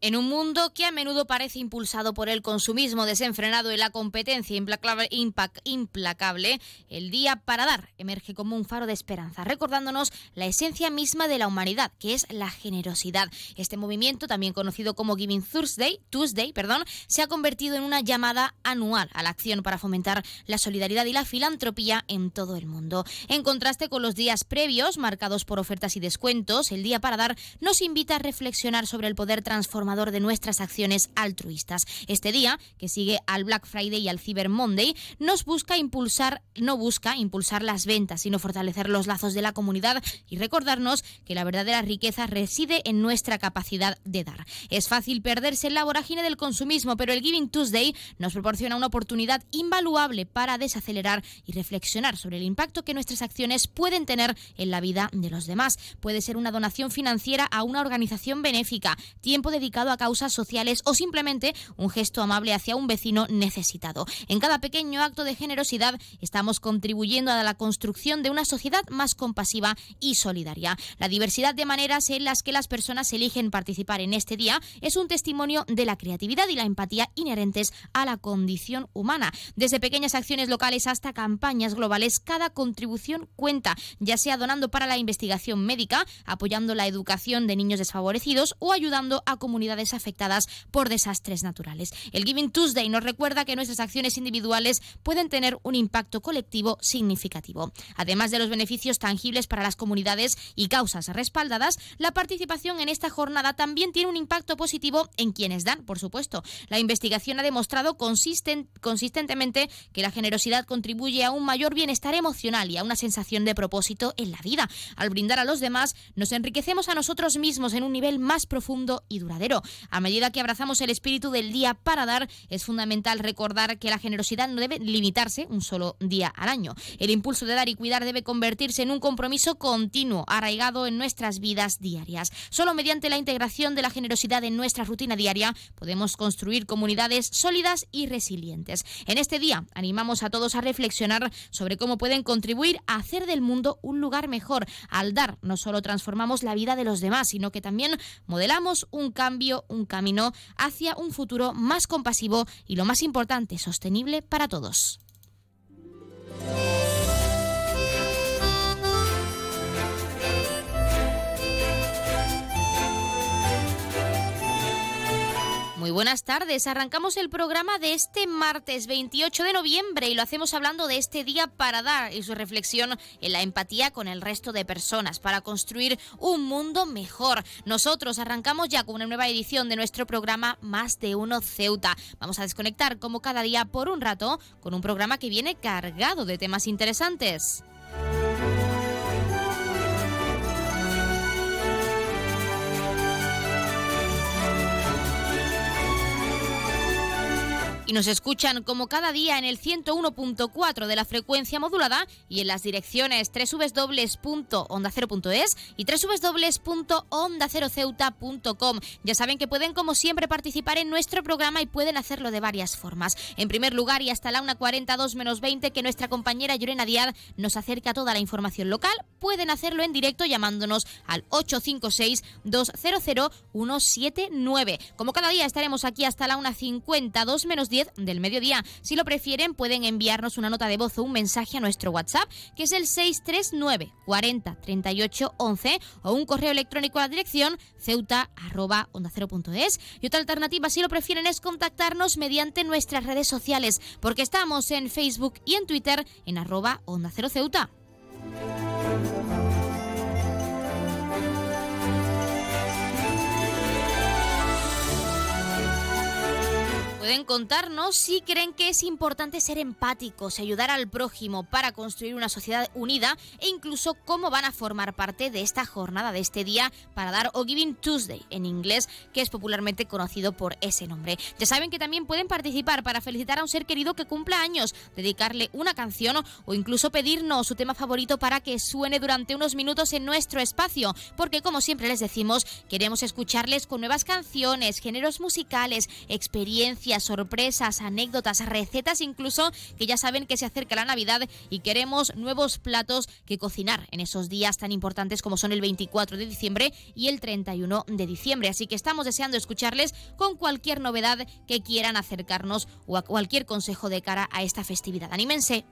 En un mundo que a menudo parece impulsado por el consumismo desenfrenado y la competencia implacable, el día para dar emerge como un faro de esperanza, recordándonos la esencia misma de la humanidad, que es la generosidad. Este movimiento, también conocido como Giving Thursday, Tuesday, perdón, se ha convertido en una llamada anual a la acción para fomentar la solidaridad y la filantropía en todo el mundo. En contraste con los días previos, marcados por ofertas y descuentos, el día para dar nos invita a reflexionar sobre el poder de nuestras acciones altruistas. Este día, que sigue al Black Friday y al Cyber Monday, nos busca impulsar, no busca impulsar las ventas, sino fortalecer los lazos de la comunidad y recordarnos que la verdadera riqueza reside en nuestra capacidad de dar. Es fácil perderse en la vorágine del consumismo, pero el Giving Tuesday nos proporciona una oportunidad invaluable para desacelerar y reflexionar sobre el impacto que nuestras acciones pueden tener en la vida de los demás. Puede ser una donación financiera a una organización benéfica, tiempo dedicado a causas sociales o simplemente un gesto amable hacia un vecino necesitado. En cada pequeño acto de generosidad estamos contribuyendo a la construcción de una sociedad más compasiva y solidaria. La diversidad de maneras en las que las personas eligen participar en este día es un testimonio de la creatividad y la empatía inherentes a la condición humana. Desde pequeñas acciones locales hasta campañas globales, cada contribución cuenta, ya sea donando para la investigación médica, apoyando la educación de niños desfavorecidos o ayudando a comunidades afectadas por desastres naturales. El Giving Tuesday nos recuerda que nuestras acciones individuales pueden tener un impacto colectivo significativo. Además de los beneficios tangibles para las comunidades y causas respaldadas, la participación en esta jornada también tiene un impacto positivo en quienes dan, por supuesto. La investigación ha demostrado consistentemente que la generosidad contribuye a un mayor bienestar emocional y a una sensación de propósito en la vida. Al brindar a los demás, nos enriquecemos a nosotros mismos en un nivel más profundo y duradero. A medida que abrazamos el espíritu del día para dar, es fundamental recordar que la generosidad no debe limitarse un solo día al año. El impulso de dar y cuidar debe convertirse en un compromiso continuo, arraigado en nuestras vidas diarias. Solo mediante la integración de la generosidad en nuestra rutina diaria podemos construir comunidades sólidas y resilientes. En este día animamos a todos a reflexionar sobre cómo pueden contribuir a hacer del mundo un lugar mejor. Al dar, no solo transformamos la vida de los demás, sino que también modelamos un cambio un camino hacia un futuro más compasivo y lo más importante, sostenible para todos. Muy buenas tardes. Arrancamos el programa de este martes 28 de noviembre y lo hacemos hablando de este día para dar y su reflexión en la empatía con el resto de personas para construir un mundo mejor. Nosotros arrancamos ya con una nueva edición de nuestro programa Más de Uno Ceuta. Vamos a desconectar como cada día por un rato con un programa que viene cargado de temas interesantes. Y nos escuchan como cada día en el 101.4 de la frecuencia modulada y en las direcciones www.ondacero.es y www.ondaceroceuta.com. Ya saben que pueden como siempre participar en nuestro programa y pueden hacerlo de varias formas. En primer lugar y hasta la 1.42 menos 20 que nuestra compañera Llorena Díaz nos acerca toda la información local, pueden hacerlo en directo llamándonos al 856 200 179. Como cada día estaremos aquí hasta la 1.52 menos 10 del mediodía. Si lo prefieren, pueden enviarnos una nota de voz o un mensaje a nuestro WhatsApp, que es el 639 40 38 11, o un correo electrónico a la dirección ceuta Y otra alternativa, si lo prefieren, es contactarnos mediante nuestras redes sociales, porque estamos en Facebook y en Twitter en arroba onda cero ceuta. Pueden contarnos si creen que es importante ser empáticos y ayudar al prójimo para construir una sociedad unida e incluso cómo van a formar parte de esta jornada, de este día para dar o Giving Tuesday en inglés, que es popularmente conocido por ese nombre. Ya saben que también pueden participar para felicitar a un ser querido que cumpla años, dedicarle una canción o incluso pedirnos su tema favorito para que suene durante unos minutos en nuestro espacio, porque como siempre les decimos, queremos escucharles con nuevas canciones, géneros musicales, experiencias, sorpresas, anécdotas, recetas incluso, que ya saben que se acerca la Navidad y queremos nuevos platos que cocinar en esos días tan importantes como son el 24 de diciembre y el 31 de diciembre. Así que estamos deseando escucharles con cualquier novedad que quieran acercarnos o a cualquier consejo de cara a esta festividad. Anímense.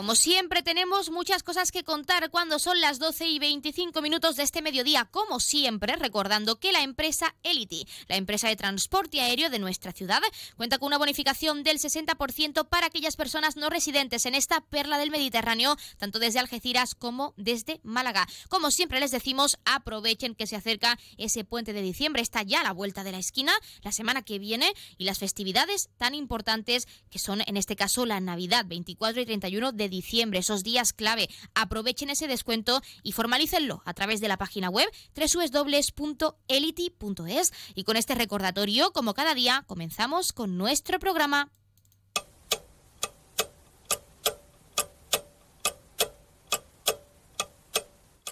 Como siempre tenemos muchas cosas que contar cuando son las 12 y 25 minutos de este mediodía, como siempre recordando que la empresa Elity, la empresa de transporte aéreo de nuestra ciudad, cuenta con una bonificación del 60% para aquellas personas no residentes en esta perla del Mediterráneo, tanto desde Algeciras como desde Málaga. Como siempre les decimos, aprovechen que se acerca ese puente de diciembre, está ya a la vuelta de la esquina, la semana que viene y las festividades tan importantes que son en este caso la Navidad 24 y 31 de diciembre, esos días clave. Aprovechen ese descuento y formalícenlo a través de la página web www.elity.es. Y con este recordatorio, como cada día, comenzamos con nuestro programa.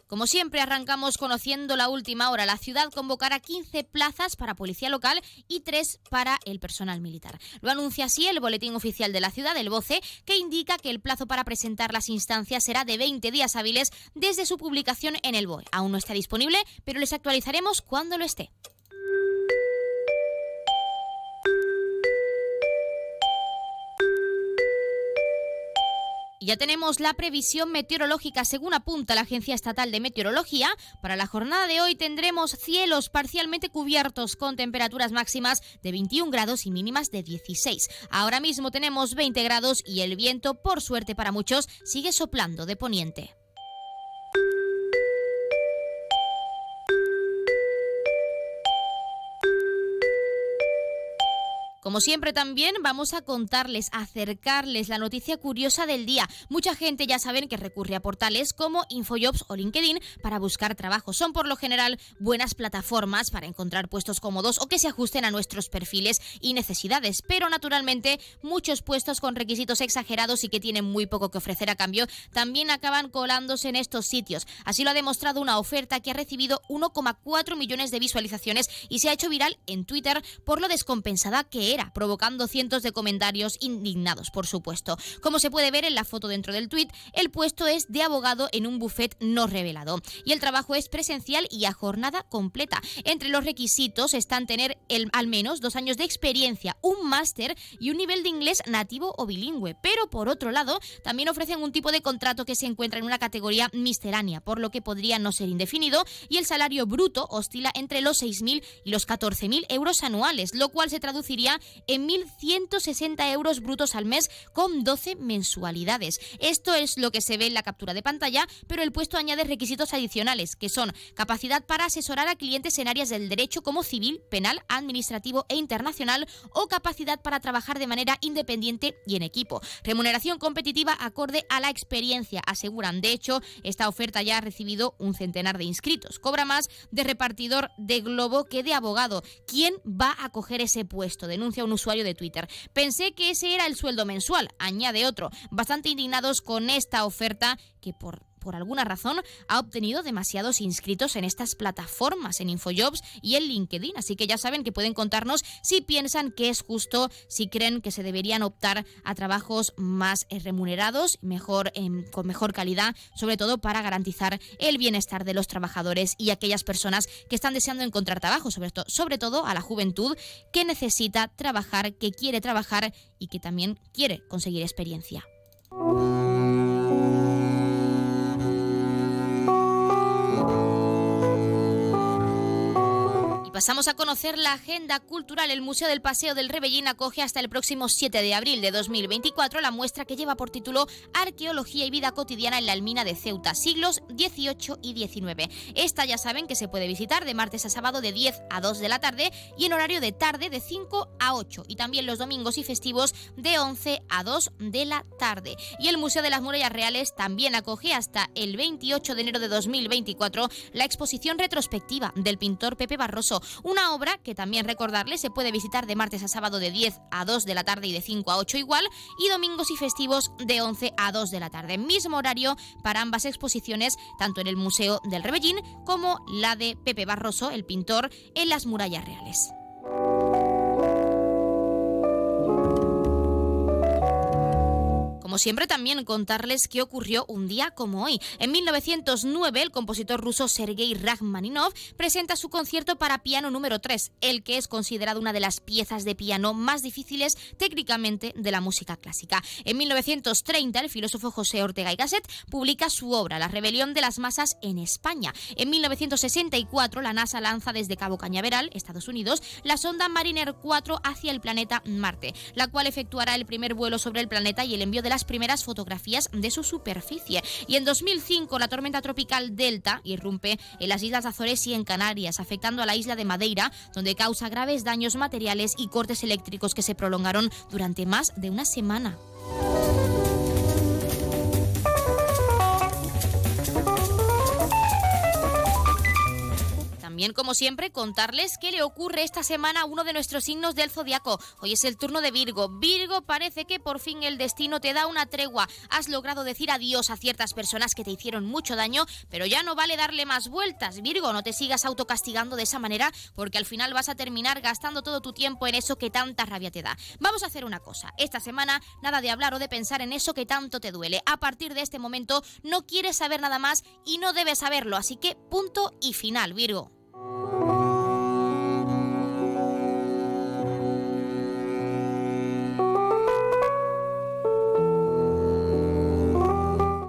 Como siempre, arrancamos conociendo la última hora. La ciudad convocará 15 plazas para policía local y 3 para el personal militar. Lo anuncia así el Boletín Oficial de la Ciudad, el BOCE, que indica que el plazo para presentar las instancias será de 20 días hábiles desde su publicación en el BOE. Aún no está disponible, pero les actualizaremos cuando lo esté. Ya tenemos la previsión meteorológica según apunta la Agencia Estatal de Meteorología. Para la jornada de hoy tendremos cielos parcialmente cubiertos con temperaturas máximas de 21 grados y mínimas de 16. Ahora mismo tenemos 20 grados y el viento, por suerte para muchos, sigue soplando de poniente. Como siempre también vamos a contarles, acercarles la noticia curiosa del día. Mucha gente ya saben que recurre a portales como Infojobs o LinkedIn para buscar trabajo. Son por lo general buenas plataformas para encontrar puestos cómodos o que se ajusten a nuestros perfiles y necesidades. Pero naturalmente muchos puestos con requisitos exagerados y que tienen muy poco que ofrecer a cambio también acaban colándose en estos sitios. Así lo ha demostrado una oferta que ha recibido 1,4 millones de visualizaciones y se ha hecho viral en Twitter por lo descompensada que era provocando cientos de comentarios indignados, por supuesto. Como se puede ver en la foto dentro del tuit, el puesto es de abogado en un buffet no revelado y el trabajo es presencial y a jornada completa. Entre los requisitos están tener el, al menos dos años de experiencia, un máster y un nivel de inglés nativo o bilingüe. Pero por otro lado, también ofrecen un tipo de contrato que se encuentra en una categoría misteránea, por lo que podría no ser indefinido y el salario bruto oscila entre los 6.000 y los 14.000 euros anuales, lo cual se traduciría en 1.160 euros brutos al mes con 12 mensualidades. Esto es lo que se ve en la captura de pantalla, pero el puesto añade requisitos adicionales, que son capacidad para asesorar a clientes en áreas del derecho como civil, penal, administrativo e internacional o capacidad para trabajar de manera independiente y en equipo. Remuneración competitiva acorde a la experiencia, aseguran. De hecho, esta oferta ya ha recibido un centenar de inscritos. Cobra más de repartidor de globo que de abogado. ¿Quién va a coger ese puesto? Un usuario de Twitter. Pensé que ese era el sueldo mensual, añade otro, bastante indignados con esta oferta que por por alguna razón ha obtenido demasiados inscritos en estas plataformas, en Infojobs y en LinkedIn. Así que ya saben que pueden contarnos si piensan que es justo, si creen que se deberían optar a trabajos más eh, remunerados, mejor, em, con mejor calidad, sobre todo para garantizar el bienestar de los trabajadores y aquellas personas que están deseando encontrar trabajo, sobre, sobre todo a la juventud que necesita trabajar, que quiere trabajar y que también quiere conseguir experiencia. Pasamos a conocer la agenda cultural. El Museo del Paseo del Rebellín acoge hasta el próximo 7 de abril de 2024 la muestra que lleva por título Arqueología y vida cotidiana en la Almina de Ceuta, siglos XVIII y XIX. Esta ya saben que se puede visitar de martes a sábado de 10 a 2 de la tarde y en horario de tarde de 5 a 8 y también los domingos y festivos de 11 a 2 de la tarde. Y el Museo de las Murallas Reales también acoge hasta el 28 de enero de 2024 la exposición retrospectiva del pintor Pepe Barroso Una obra que también recordarle se puede visitar de martes a sábado de 10 a 2 de la tarde y de 5 a 8 igual y domingos y festivos de 11 a 2 de la tarde. Mismo horario para ambas exposiciones, tanto en el Museo del Rebellín como la de Pepe Barroso, el pintor, en las murallas reales. Como siempre, también contarles qué ocurrió un día como hoy. En 1909, el compositor ruso Sergei Rachmaninov presenta su concierto para piano número 3, el que es considerado una de las piezas de piano más difíciles técnicamente de la música clásica. En 1930, el filósofo José Ortega y Gasset publica su obra La rebelión de las masas en España. En 1964, la NASA lanza desde Cabo Cañaveral, Estados Unidos, la sonda Mariner 4 hacia el planeta Marte, la cual efectuará el primer vuelo sobre el planeta y el envío de la primeras fotografías de su superficie. Y en 2005 la tormenta tropical Delta irrumpe en las Islas Azores y en Canarias, afectando a la isla de Madeira, donde causa graves daños materiales y cortes eléctricos que se prolongaron durante más de una semana. También, como siempre, contarles qué le ocurre esta semana a uno de nuestros signos del zodiaco. Hoy es el turno de Virgo. Virgo, parece que por fin el destino te da una tregua. Has logrado decir adiós a ciertas personas que te hicieron mucho daño, pero ya no vale darle más vueltas. Virgo, no te sigas autocastigando de esa manera, porque al final vas a terminar gastando todo tu tiempo en eso que tanta rabia te da. Vamos a hacer una cosa. Esta semana, nada de hablar o de pensar en eso que tanto te duele. A partir de este momento, no quieres saber nada más y no debes saberlo. Así que, punto y final, Virgo. Thank you.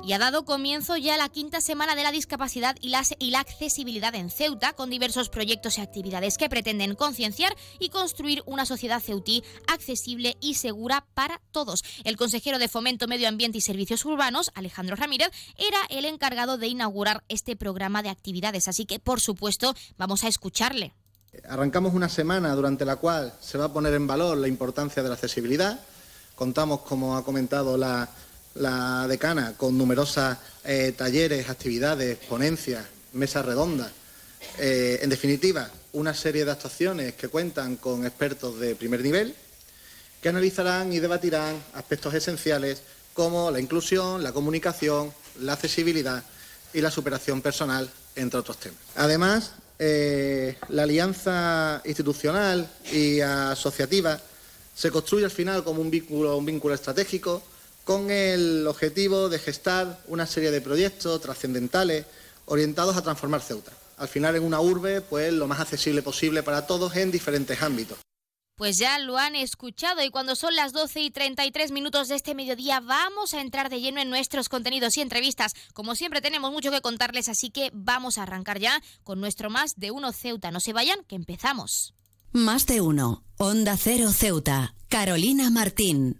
Y ha dado comienzo ya la quinta semana de la discapacidad y la, y la accesibilidad en Ceuta, con diversos proyectos y actividades que pretenden concienciar y construir una sociedad ceutí accesible y segura para todos. El consejero de Fomento, Medio Ambiente y Servicios Urbanos, Alejandro Ramírez, era el encargado de inaugurar este programa de actividades, así que, por supuesto, vamos a escucharle. Arrancamos una semana durante la cual se va a poner en valor la importancia de la accesibilidad. Contamos, como ha comentado la la decana con numerosos eh, talleres, actividades, ponencias, mesas redondas. Eh, en definitiva, una serie de actuaciones que cuentan con expertos de primer nivel que analizarán y debatirán aspectos esenciales como la inclusión, la comunicación, la accesibilidad y la superación personal, entre otros temas. Además, eh, la alianza institucional y asociativa se construye al final como un vínculo, un vínculo estratégico con el objetivo de gestar una serie de proyectos trascendentales orientados a transformar Ceuta. Al final en una urbe, pues lo más accesible posible para todos en diferentes ámbitos. Pues ya lo han escuchado y cuando son las 12 y 33 minutos de este mediodía vamos a entrar de lleno en nuestros contenidos y entrevistas. Como siempre tenemos mucho que contarles, así que vamos a arrancar ya con nuestro Más de Uno Ceuta. No se vayan, que empezamos. Más de Uno, Onda Cero Ceuta, Carolina Martín.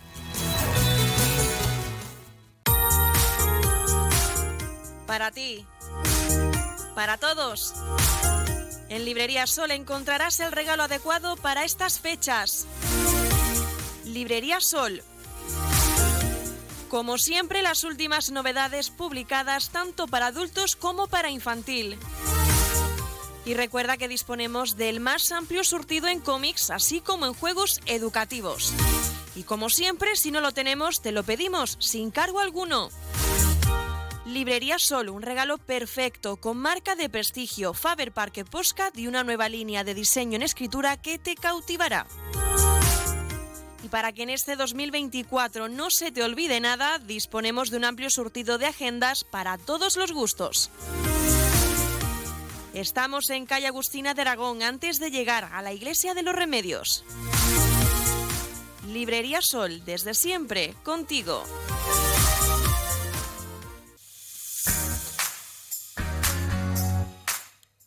Para ti. Para todos. En Librería Sol encontrarás el regalo adecuado para estas fechas. Librería Sol. Como siempre, las últimas novedades publicadas tanto para adultos como para infantil. Y recuerda que disponemos del más amplio surtido en cómics, así como en juegos educativos. Y como siempre, si no lo tenemos, te lo pedimos sin cargo alguno. Librería Sol, un regalo perfecto con marca de prestigio Faber Parque Postcard y una nueva línea de diseño en escritura que te cautivará. Y para que en este 2024 no se te olvide nada, disponemos de un amplio surtido de agendas para todos los gustos. Estamos en calle Agustina de Aragón antes de llegar a la Iglesia de los Remedios. Librería Sol, desde siempre, contigo.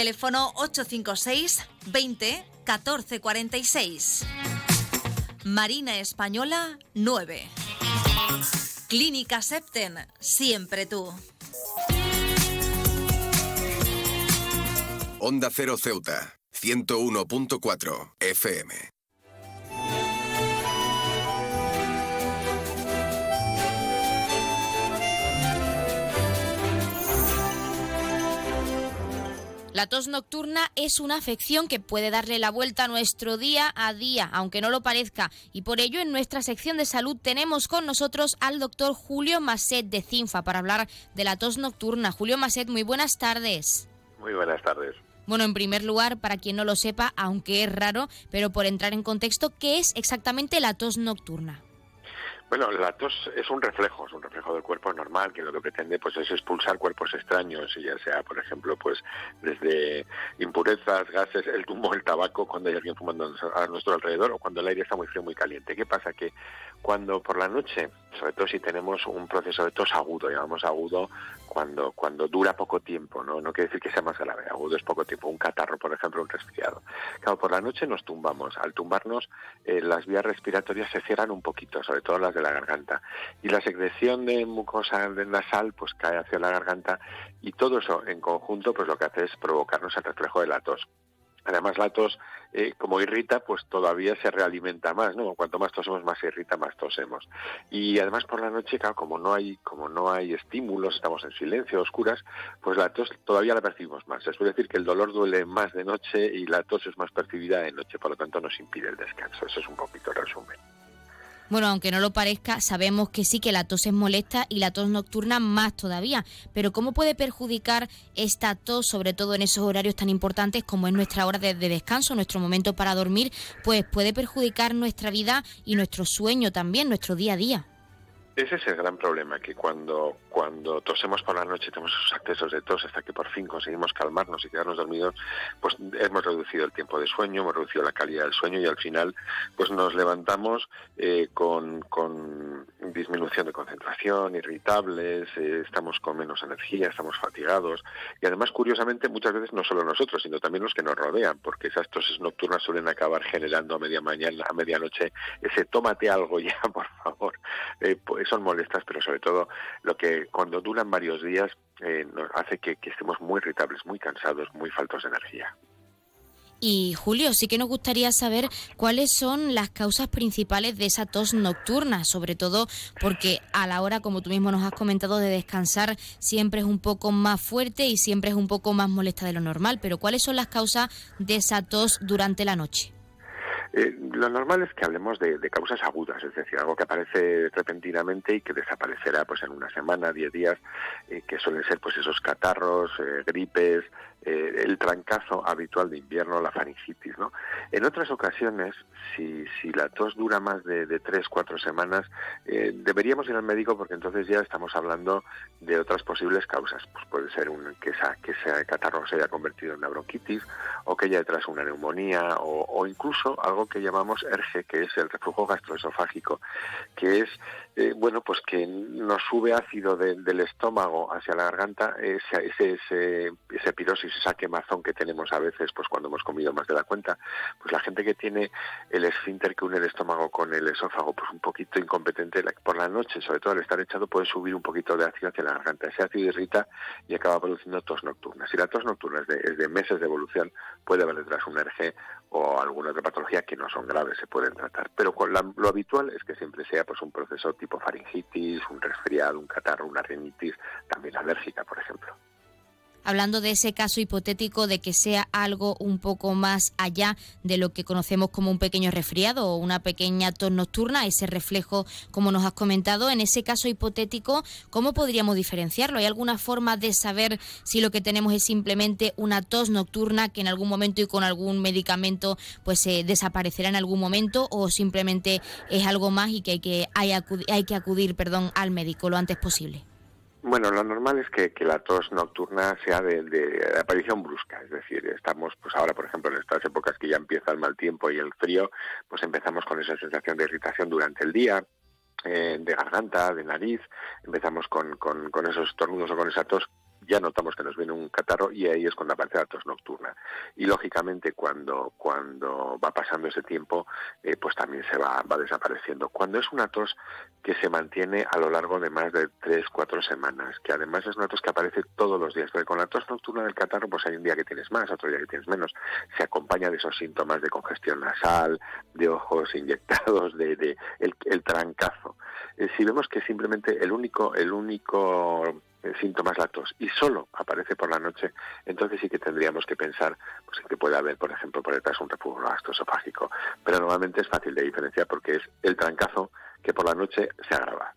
Teléfono 856 20 14 46. Marina Española 9. Clínica Septen, siempre tú. Onda Cero Ceuta, 101.4 FM. La tos nocturna es una afección que puede darle la vuelta a nuestro día a día, aunque no lo parezca, y por ello en nuestra sección de salud tenemos con nosotros al doctor Julio Maset de CINFA para hablar de la tos nocturna. Julio Maset, muy buenas tardes. Muy buenas tardes. Bueno, en primer lugar, para quien no lo sepa, aunque es raro, pero por entrar en contexto, ¿qué es exactamente la tos nocturna? Bueno, la tos es un reflejo, es un reflejo del cuerpo normal que lo que pretende pues es expulsar cuerpos extraños, ya sea, por ejemplo, pues desde impurezas, gases, el humo, el tabaco, cuando hay alguien fumando a nuestro alrededor o cuando el aire está muy frío, muy caliente. ¿Qué pasa? Que cuando por la noche, sobre todo si tenemos un proceso de tos agudo, llamamos agudo cuando cuando dura poco tiempo, no no quiere decir que sea más grave, agudo es poco tiempo, un catarro, por ejemplo, un resfriado. Claro, por la noche nos tumbamos, al tumbarnos eh, las vías respiratorias se cierran un poquito, sobre todo las de la garganta. Y la secreción de mucosa nasal pues cae hacia la garganta y todo eso en conjunto pues lo que hace es provocarnos el reflejo de la tos. Además, la tos, eh, como irrita, pues todavía se realimenta más, ¿no? Cuanto más tosemos, más se irrita, más tosemos. Y además por la noche, claro, como no hay, como no hay estímulos, estamos en silencio, oscuras, pues la tos todavía la percibimos más. Es decir que el dolor duele más de noche y la tos es más percibida de noche, por lo tanto nos impide el descanso. Eso es un poquito el resumen. Bueno, aunque no lo parezca, sabemos que sí que la tos es molesta y la tos nocturna más todavía. Pero ¿cómo puede perjudicar esta tos, sobre todo en esos horarios tan importantes como es nuestra hora de, descanso, nuestro momento para dormir? Pues puede perjudicar nuestra vida y nuestro sueño también, nuestro día a día. Ese es el gran problema, que cuando, cuando tosemos por la noche, tenemos esos accesos de tos hasta que por fin conseguimos calmarnos y quedarnos dormidos, pues hemos reducido el tiempo de sueño, hemos reducido la calidad del sueño y al final pues nos levantamos eh, con, con, disminución de concentración, irritables, eh, estamos con menos energía, estamos fatigados y además curiosamente muchas veces no solo nosotros, sino también los que nos rodean, porque esas toses nocturnas suelen acabar generando a media mañana, a medianoche ese tómate algo ya, por favor. Pues son molestas, pero sobre todo lo que cuando duran varios días eh, nos hace que, estemos muy irritables, muy cansados, muy faltos de energía. Y Julio, sí que nos gustaría saber cuáles son las causas principales de esa tos nocturna, sobre todo porque a la hora, como tú mismo nos has comentado, de descansar siempre es un poco más fuerte y siempre es un poco más molesta de lo normal. Pero ¿cuáles son las causas de esa tos durante la noche? Eh, lo normal es que hablemos de, causas agudas, es decir, algo que aparece repentinamente y que desaparecerá pues en una semana, diez días, eh, que suelen ser pues esos catarros, eh, gripes, eh, el trancazo habitual de invierno, la faringitis. ¿no? En otras ocasiones, si, si la tos dura más de, tres, cuatro semanas, eh, deberíamos ir al médico porque entonces ya estamos hablando de otras posibles causas. Pues puede ser un, que, esa, que ese catarro se haya convertido en una bronquitis o que haya detrás una neumonía o, o incluso algo que llamamos ERGE, que es el reflujo gastroesofágico, que es eh, bueno, pues que nos sube ácido del estómago hacia la garganta, ese, ese, ese, pirosis, esa quemazón que tenemos a veces, pues cuando hemos comido más de la cuenta, pues la gente que tiene el esfínter que une el estómago con el esófago, pues un poquito incompetente por la noche, sobre todo al estar echado, puede subir un poquito de ácido hacia la garganta. Ese ácido irrita y acaba produciendo tos nocturna. Si la tos nocturna es de, es meses de evolución, puede haber detrás un RG o alguna otra patología que no son graves, se pueden tratar. Pero con lo habitual es que siempre sea pues un proceso tipo faringitis, un resfriado, un catarro, una rinitis, también alérgica, por ejemplo hablando de ese caso hipotético de que sea algo un poco más allá de lo que conocemos como un pequeño resfriado o una pequeña tos nocturna, ese reflejo, como nos has comentado, en ese caso hipotético, ¿cómo podríamos diferenciarlo? ¿Hay alguna forma de saber si lo que tenemos es simplemente una tos nocturna que en algún momento y con algún medicamento pues se desaparecerá en algún momento o simplemente es algo más y que hay que, hay, hay que acudir perdón, al médico lo antes posible? Bueno, lo normal es que, la tos nocturna sea de, aparición brusca, es decir, estamos, pues ahora, por ejemplo, en estas épocas que ya empieza el mal tiempo y el frío, pues empezamos con esa sensación de irritación durante el día, eh, de garganta, de nariz, empezamos con, con, esos tornudos o con esa tos ya notamos que nos viene un catarro y ahí es cuando aparece la tos nocturna. Y lógicamente cuando, cuando va pasando ese tiempo, eh, pues también se va, va desapareciendo. Cuando es una tos que se mantiene a lo largo de más de tres, cuatro semanas, que además es una tos que aparece todos los días, porque con la tos nocturna del catarro, pues hay un día que tienes más, otro día que tienes menos, se acompaña de esos síntomas de congestión nasal, de ojos inyectados, de, de el, trancazo. Eh, si vemos que simplemente el único, el único síntomas lactos y solo aparece por la noche, entonces sí que tendríamos que pensar pues, que puede haber, por ejemplo, por detrás un reflujo gastroesofágico. Pero normalmente es fácil de diferenciar porque es el trancazo que por la noche se agrava.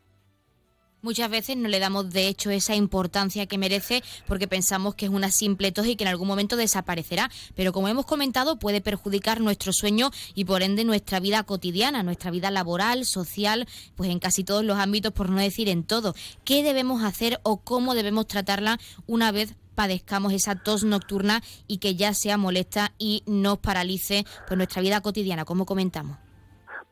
Muchas veces no le damos de hecho esa importancia que merece porque pensamos que es una simple tos y que en algún momento desaparecerá, pero como hemos comentado puede perjudicar nuestro sueño y por ende nuestra vida cotidiana, nuestra vida laboral, social, pues en casi todos los ámbitos, por no decir en todo. ¿Qué debemos hacer o cómo debemos tratarla una vez padezcamos esa tos nocturna y que ya sea molesta y nos paralice pues nuestra vida cotidiana, como comentamos?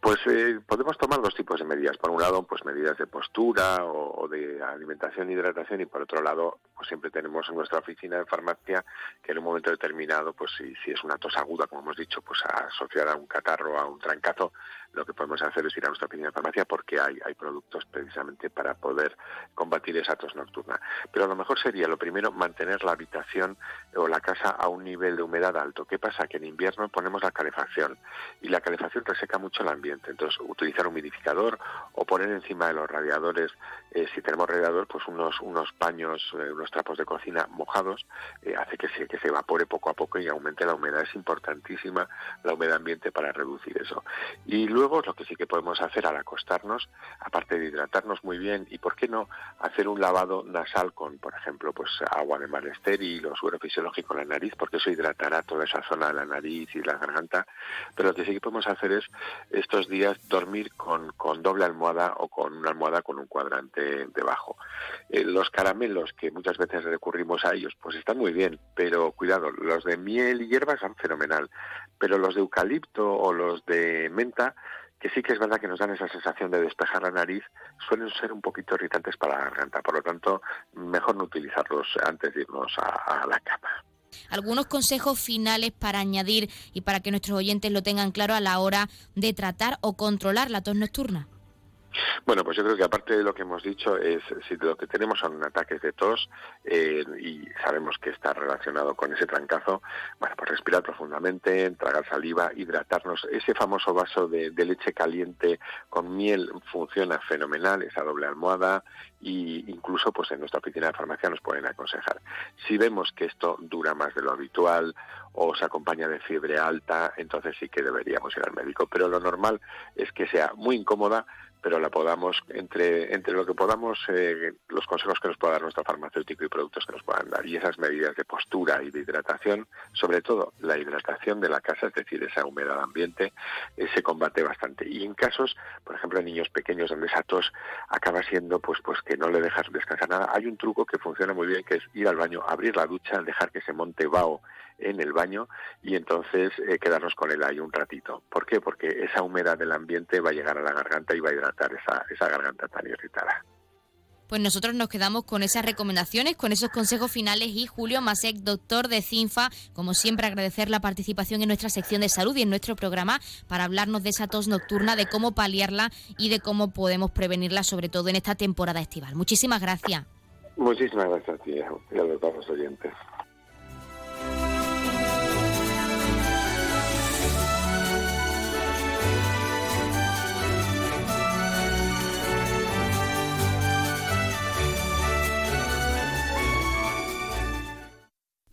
Pues eh, podemos tomar dos tipos de medidas. Por un lado, pues medidas de postura o, de alimentación e hidratación y por otro lado, pues siempre tenemos en nuestra oficina de farmacia que en un momento determinado, pues si, es una tos aguda, como hemos dicho, pues asociada a un catarro, a un trancazo, lo que podemos hacer es ir a nuestra de farmacia porque hay, hay productos precisamente para poder combatir esa tos nocturna. Pero lo mejor sería, lo primero, mantener la habitación o la casa a un nivel de humedad alto. ¿Qué pasa? Que en invierno ponemos la calefacción y la calefacción reseca mucho el ambiente. Entonces, utilizar un humidificador o poner encima de los radiadores, eh, si tenemos radiador, pues unos, unos paños, eh, unos trapos de cocina mojados, eh, hace que se, que se evapore poco a poco y aumente la humedad. Es importantísima la humedad ambiente para reducir eso. Y luego lo que sí que podemos hacer al acostarnos, aparte de hidratarnos muy bien y por qué no hacer un lavado nasal con, por ejemplo, pues agua de mar estéril o suero fisiológico en la nariz, porque eso hidratará toda esa zona de la nariz y la garganta. Pero lo que sí que podemos hacer es estos días dormir con, con doble almohada o con una almohada con un cuadrante debajo. Eh, los caramelos, que muchas veces recurrimos a ellos, pues están muy bien, pero cuidado, los de miel y hierbas son fenomenal, pero los de eucalipto o los de menta que sí que es verdad que nos dan esa sensación de despejar la nariz, suelen ser un poquito irritantes para la garganta. Por lo tanto, mejor no utilizarlos antes de irnos a, la cama. Algunos consejos finales para añadir y para que nuestros oyentes lo tengan claro a la hora de tratar o controlar la tos nocturna. Bueno, pues yo creo que aparte de lo que hemos dicho, es si lo que tenemos son ataques de tos eh, y sabemos que está relacionado con ese trancazo, bueno, pues respirar profundamente, tragar saliva, hidratarnos. Ese famoso vaso de, leche caliente con miel funciona fenomenal, esa doble almohada, y incluso pues en nuestra oficina de farmacia nos pueden aconsejar. Si vemos que esto dura más de lo habitual o se acompaña de fiebre alta, entonces sí que deberíamos ir al médico. Pero lo normal es que sea muy incómoda, pero la podamos, entre, entre lo que podamos, eh, los consejos que nos pueda dar nuestro farmacéutico y productos que nos puedan dar, y esas medidas de postura y de hidratación, sobre todo la hidratación de la casa, es decir, esa humedad ambiente, eh, se combate bastante. Y en casos, por ejemplo, en niños pequeños donde esa tos acaba siendo pues, pues que no le dejas descansar nada, hay un truco que funciona muy bien, que es ir al baño, abrir la ducha, dejar que se monte vaho en el baño y entonces eh, quedarnos con él ahí un ratito. ¿Por qué? Porque esa humedad del ambiente va a llegar a la garganta y va a hidratar esa, esa garganta tan irritada. Pues nosotros nos quedamos con esas recomendaciones, con esos consejos finales y Julio Masek, doctor de CINFA, como siempre agradecer la participación en nuestra sección de salud y en nuestro programa para hablarnos de esa tos nocturna, de cómo paliarla y de cómo podemos prevenirla, sobre todo en esta temporada estival. Muchísimas gracias. Muchísimas gracias a ti y a los oyentes.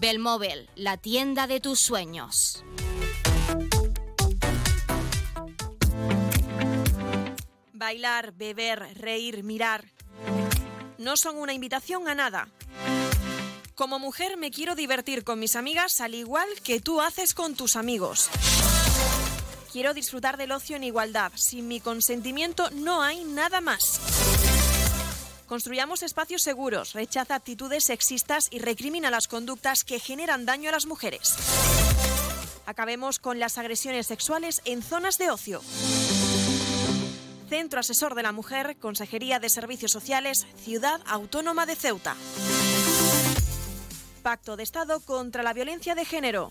Belmóvil, la tienda de tus sueños. Bailar, beber, reír, mirar. No son una invitación a nada. Como mujer me quiero divertir con mis amigas al igual que tú haces con tus amigos. Quiero disfrutar del ocio en igualdad. Sin mi consentimiento no hay nada más. Construyamos espacios seguros, rechaza actitudes sexistas y recrimina las conductas que generan daño a las mujeres. Acabemos con las agresiones sexuales en zonas de ocio. Centro Asesor de la Mujer, Consejería de Servicios Sociales, Ciudad Autónoma de Ceuta. Pacto de Estado contra la Violencia de Género.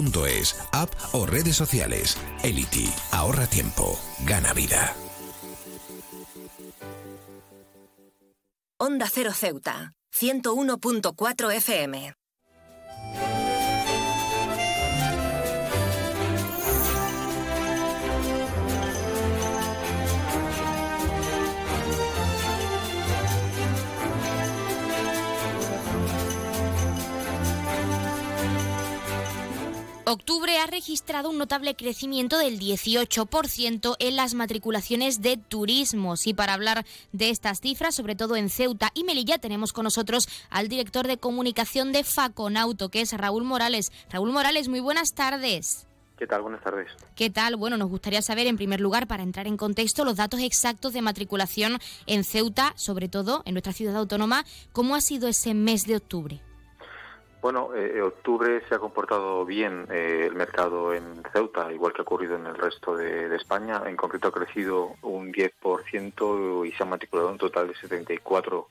elity.es, app o redes sociales. Elity, ahorra tiempo, gana vida. Onda Cero Ceuta, 101.4 FM. Octubre ha registrado un notable crecimiento del 18% en las matriculaciones de turismos. Y para hablar de estas cifras, sobre todo en Ceuta y Melilla, tenemos con nosotros al director de comunicación de Faconauto, que es Raúl Morales. Raúl Morales, muy buenas tardes. ¿Qué tal? Buenas tardes. ¿Qué tal? Bueno, nos gustaría saber, en primer lugar, para entrar en contexto, los datos exactos de matriculación en Ceuta, sobre todo en nuestra ciudad autónoma. ¿Cómo ha sido ese mes de octubre? Bueno, eh, octubre se ha comportado bien eh, el mercado en Ceuta, igual que ha ocurrido en el resto de, España. En concreto ha crecido un 10% y se han matriculado un total de 74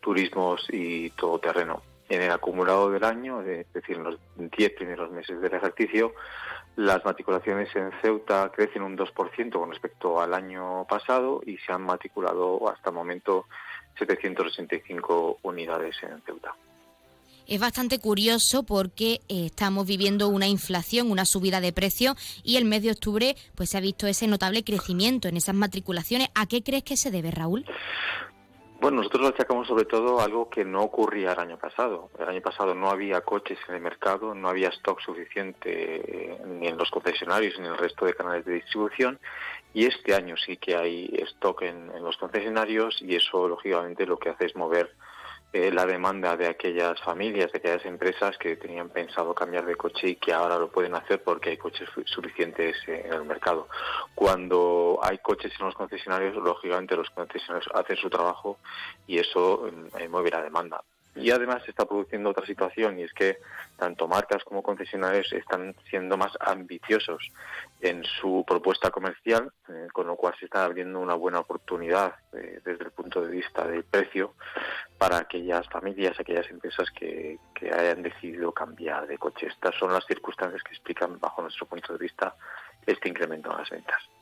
turismos y todoterreno. En el acumulado del año, es decir, en los 10 primeros meses del ejercicio, las matriculaciones en Ceuta crecen un 2% con respecto al año pasado y se han matriculado hasta el momento 785 unidades en Ceuta es bastante curioso porque eh, estamos viviendo una inflación, una subida de precio y el mes de octubre pues se ha visto ese notable crecimiento en esas matriculaciones. ¿A qué crees que se debe, Raúl? Bueno, nosotros lo achacamos sobre todo a algo que no ocurría el año pasado. El año pasado no había coches en el mercado, no había stock suficiente eh, ni en los concesionarios ni en el resto de canales de distribución y este año sí que hay stock en, en los concesionarios y eso lógicamente lo que hace es mover eh, la demanda de aquellas familias, de aquellas empresas que tenían pensado cambiar de coche y que ahora lo pueden hacer porque hay coches suficientes en el mercado. Cuando hay coches en los concesionarios, lógicamente los concesionarios hacen su trabajo y eso mm, mueve la demanda. Y además se está produciendo otra situación y es que tanto marcas como concesionarios están siendo más ambiciosos en su propuesta comercial, eh, con lo cual se está abriendo una buena oportunidad eh, desde el punto de vista del precio para aquellas familias, aquellas empresas que, que hayan decidido cambiar de coche. Estas son las circunstancias que explican, bajo nuestro punto de vista, este incremento en las ventas.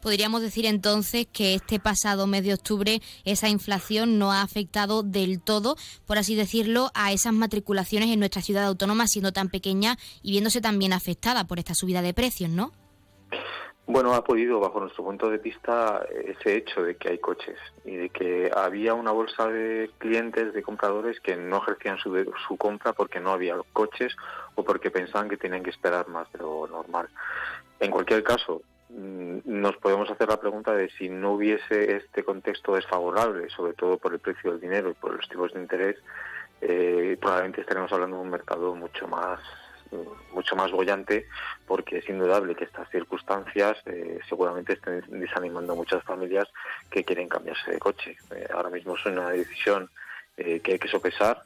Podríamos decir entonces que este pasado mes de octubre esa inflación no ha afectado del todo, por así decirlo, a esas matriculaciones en nuestra ciudad autónoma siendo tan pequeña y viéndose también afectada por esta subida de precios, ¿no? Bueno, ha podido, bajo nuestro punto de vista, ese hecho de que hay coches y de que había una bolsa de clientes, de compradores que no ejercían su, su compra porque no había coches o porque pensaban que tenían que esperar más de lo normal. En cualquier caso, nos podemos hacer la pregunta de si no hubiese este contexto desfavorable, sobre todo por el precio del dinero y por los tipos de interés, eh, probablemente estaremos hablando de un mercado mucho más mucho más bollante porque es indudable que estas circunstancias eh, seguramente estén desanimando a muchas familias que quieren cambiarse de coche. Eh, ahora mismo es una decisión que hay que sopesar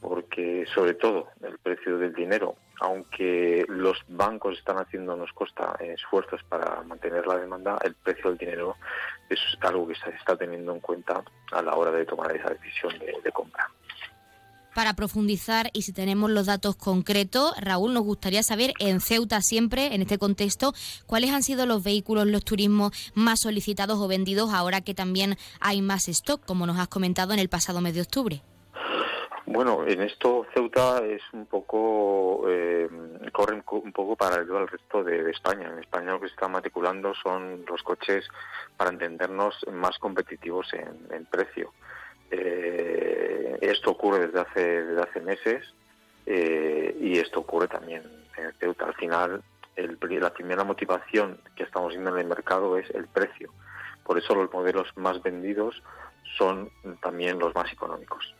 porque sobre todo el precio del dinero, aunque los bancos están haciendo, nos costa esfuerzos para mantener la demanda, el precio del dinero es algo que se está teniendo en cuenta a la hora de tomar esa decisión de, de compra. Para profundizar y si tenemos los datos concretos, Raúl, nos gustaría saber en Ceuta siempre, en este contexto, cuáles han sido los vehículos, los turismos más solicitados o vendidos ahora que también hay más stock, como nos has comentado en el pasado mes de octubre. Bueno, en esto Ceuta es un poco, eh, corre un poco paralelo al resto de, España. En España lo que se está matriculando son los coches, para entendernos, más competitivos en, precio. Eh, esto ocurre desde hace, desde hace meses eh, y esto ocurre también en Ceuta. Al final, la primera motivación que estamos viendo en el mercado es el precio. Por eso los modelos más vendidos son también los más económicos.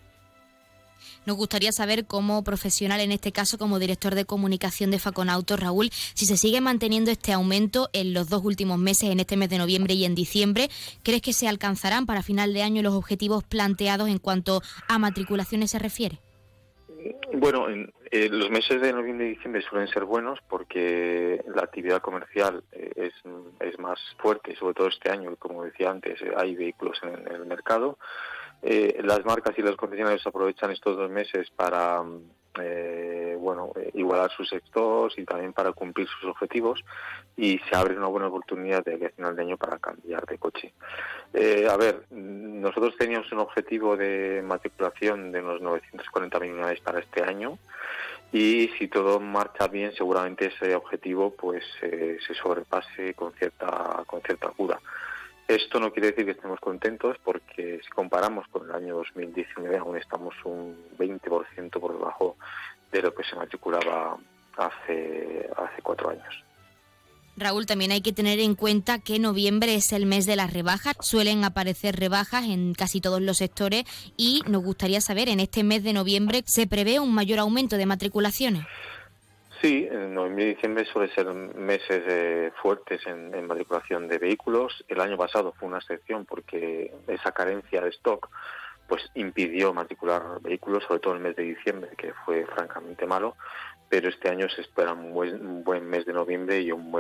Nos gustaría saber como profesional, en este caso como director de comunicación de Faconauto, Raúl, si se sigue manteniendo este aumento en los dos últimos meses, en este mes de noviembre y en diciembre. ¿Crees que se alcanzarán para final de año los objetivos planteados en cuanto a matriculaciones se refiere? Bueno, en, eh, los meses de noviembre y diciembre suelen ser buenos porque la actividad comercial eh, es, más fuerte, sobre todo este año, como decía antes, hay vehículos en el mercado. Eh, las marcas y los concesionarios aprovechan estos dos meses para eh, bueno, eh, igualar sus sectores y también para cumplir sus objetivos y se abre una buena oportunidad de final de año para cambiar de coche. Eh, a ver, nosotros teníamos un objetivo de matriculación de unos 940.000 unidades para este año y si todo marcha bien seguramente ese objetivo pues se sobrepase con cierta con cierta cura. Esto no quiere decir que estemos contentos porque si comparamos con el año 2019 aún estamos un 20% por debajo de lo que se matriculaba hace, hace cuatro años. Raúl, también hay que tener en cuenta que noviembre es el mes de las rebajas. Suelen aparecer rebajas en casi todos los sectores y nos gustaría saber, en este mes de noviembre, ¿se prevé un mayor aumento de matriculaciones? Sí, en noviembre y diciembre suelen ser meses eh, fuertes en, matriculación de vehículos. El año pasado fue una excepción porque esa carencia de stock pues impidió matricular vehículos, sobre todo en el mes de diciembre, que fue francamente malo. Pero este año se espera un buen, mes de noviembre y un,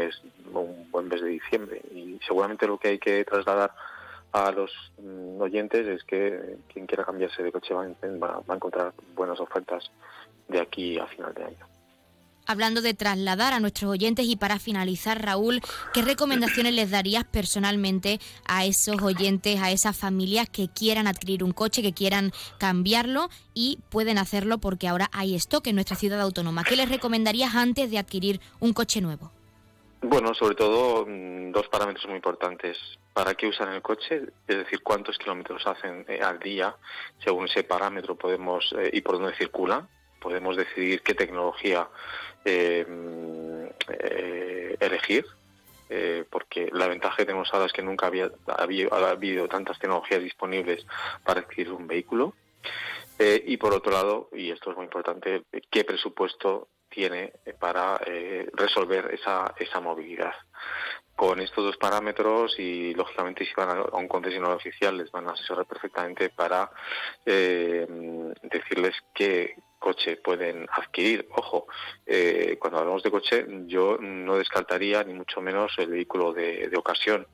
un buen mes de diciembre. Y seguramente lo que hay que trasladar a los mm, oyentes es que quien quiera cambiarse de coche va a encontrar buenas ofertas de aquí a final de año hablando de trasladar a nuestros oyentes y para finalizar, Raúl, ¿qué recomendaciones les darías personalmente a esos oyentes, a esas familias que quieran adquirir un coche, que quieran cambiarlo y pueden hacerlo porque ahora hay stock en nuestra ciudad autónoma? ¿Qué les recomendarías antes de adquirir un coche nuevo? Bueno, sobre todo mm, dos parámetros muy importantes. ¿Para qué usan el coche? Es decir, cuántos kilómetros hacen eh, al día. Según ese parámetro podemos, eh, y por dónde circulan, podemos decidir qué tecnología elegir, eh, porque la ventaja que tenemos ahora es que nunca había, habido tantas tecnologías disponibles para adquirir un vehículo. y por otro lado, y esto es muy importante, qué presupuesto tiene para resolver esa, esa movilidad. Con estos dos parámetros y, lógicamente, si van a, un concesionario oficial, les van a asesorar perfectamente para decirles qué, coche pueden adquirir. Ojo, eh, cuando hablamos de coche, yo no descartaría ni mucho menos el vehículo de, ocasión,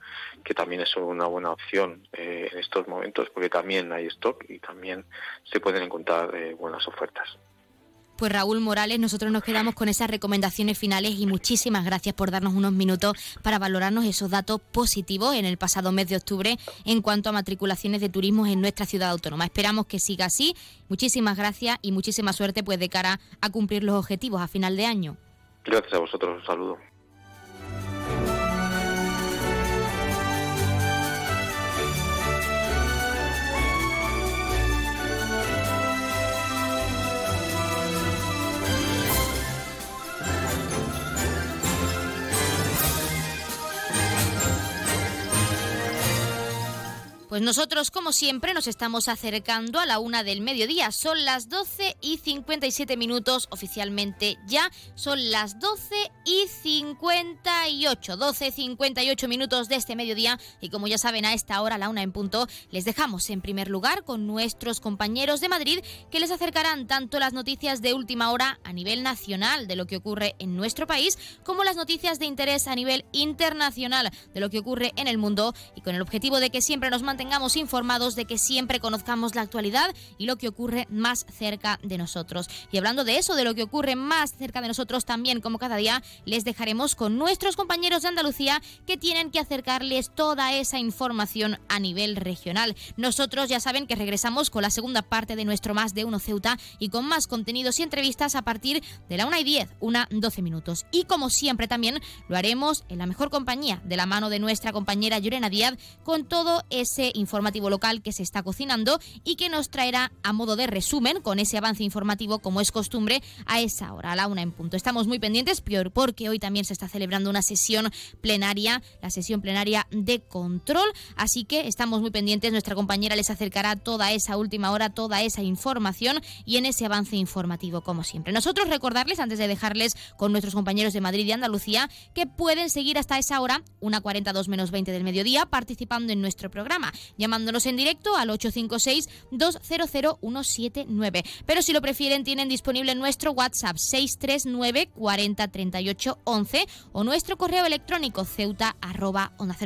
que también es una buena opción eh, en estos momentos, porque también hay stock y también se pueden encontrar eh, buenas ofertas. Pues Raúl Morales, nosotros nos quedamos con esas recomendaciones finales y muchísimas gracias por darnos unos minutos para valorarnos esos datos positivos en el pasado mes de octubre en cuanto a matriculaciones de turismo en nuestra ciudad autónoma. Esperamos que siga así. Muchísimas gracias y muchísima suerte pues de cara a cumplir los objetivos a final de año. Gracias a vosotros, un saludo. Pues nosotros, como siempre, nos estamos acercando a la una del mediodía. Son las 12 y 57 minutos oficialmente ya. Son las 12 y 58. 12 y 58 minutos de este mediodía. Y como ya saben, a esta hora, la una en punto, les dejamos en primer lugar con nuestros compañeros de Madrid que les acercarán tanto las noticias de última hora a nivel nacional de lo que ocurre en nuestro país, como las noticias de interés a nivel internacional de lo que ocurre en el mundo y con el objetivo de que siempre nos mantengamos tengamos informados, de que siempre conozcamos la actualidad y lo que ocurre más cerca de nosotros. Y hablando de eso, de lo que ocurre más cerca de nosotros, también como cada día, les dejaremos con nuestros compañeros de Andalucía que tienen que acercarles toda esa información a nivel regional. Nosotros ya saben que regresamos con la segunda parte de nuestro Más de Uno Ceuta y con más contenidos y entrevistas a partir de la 1 y 10, una 12 minutos. Y como siempre también lo haremos en la mejor compañía, de la mano de nuestra compañera Llorena Díaz, con todo ese informativo local que se está cocinando y que nos traerá a modo de resumen con ese avance informativo como es costumbre a esa hora, a la una en punto. Estamos muy pendientes porque hoy también se está celebrando una sesión plenaria, la sesión plenaria de control, así que estamos muy pendientes, nuestra compañera les acercará toda esa última hora, toda esa información y en ese avance informativo como siempre. Nosotros recordarles, antes de dejarles con nuestros compañeros de Madrid y Andalucía, que pueden seguir hasta esa hora, una 42 menos 20 del mediodía, participando en nuestro programa llamándonos en directo al 856 200 179. Pero si lo prefieren, tienen disponible nuestro WhatsApp 639 40 38 11 o nuestro correo electrónico ceuta arroba onda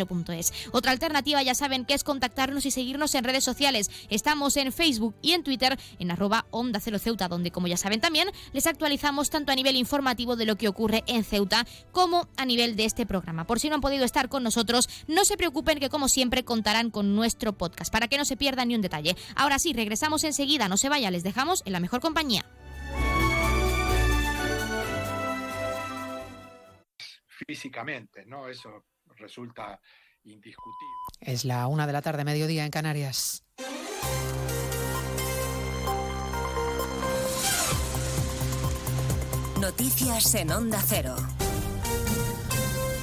Otra alternativa ya saben que es contactarnos y seguirnos en redes sociales. Estamos en Facebook y en Twitter en arroba onda cero ceuta, donde como ya saben también les actualizamos tanto a nivel informativo de lo que ocurre en Ceuta como a nivel de este programa. Por si no han podido estar con nosotros, no se preocupen que como siempre contarán con nuestro podcast para que no se pierdan ni un detalle. Ahora sí, regresamos enseguida, no se vaya, les dejamos en la mejor compañía. Físicamente, ¿no? Eso resulta indiscutible. Es la una de la tarde, mediodía en Canarias. Noticias en Onda Cero.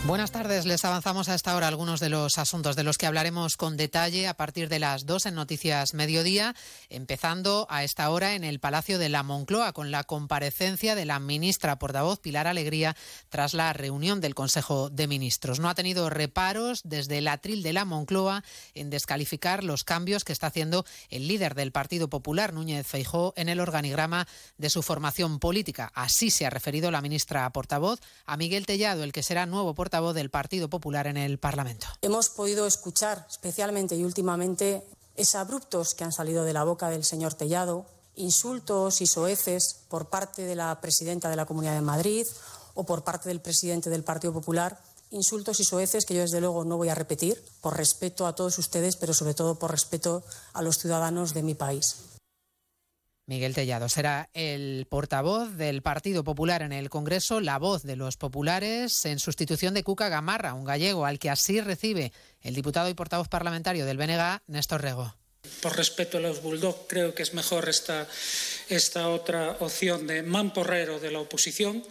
Buenas tardes, les avanzamos a esta hora algunos de los asuntos de los que hablaremos con detalle a partir de las dos en Noticias Mediodía, empezando a esta hora en el Palacio de la Moncloa con la comparecencia de la ministra portavoz Pilar Alegría tras la reunión del Consejo de Ministros. No ha tenido reparos desde el atril de la Moncloa en descalificar los cambios que está haciendo el líder del Partido Popular, Núñez Feijó, en el organigrama de su formación política. Así se ha referido la ministra portavoz a Miguel Tellado, el que será nuevo portavoz del Partido Popular en el Parlamento. Hemos podido escuchar especialmente y últimamente esos abruptos que han salido de la boca del señor Tellado, insultos y soeces por parte de la presidenta de la Comunidad de Madrid o por parte del presidente del Partido Popular, insultos y soeces que yo desde luego no voy a repetir por respeto a todos ustedes, pero sobre todo por respeto a los ciudadanos de mi país. Miguel Tellado será el portavoz del Partido Popular en el Congreso, la voz de los populares, en sustitución de Cuca Gamarra, un gallego al que así recibe el diputado y portavoz parlamentario del BNG, Néstor Rego. Por respeto a los Bulldog, creo que es mejor esta, esta otra opción de mamporrero de la oposición.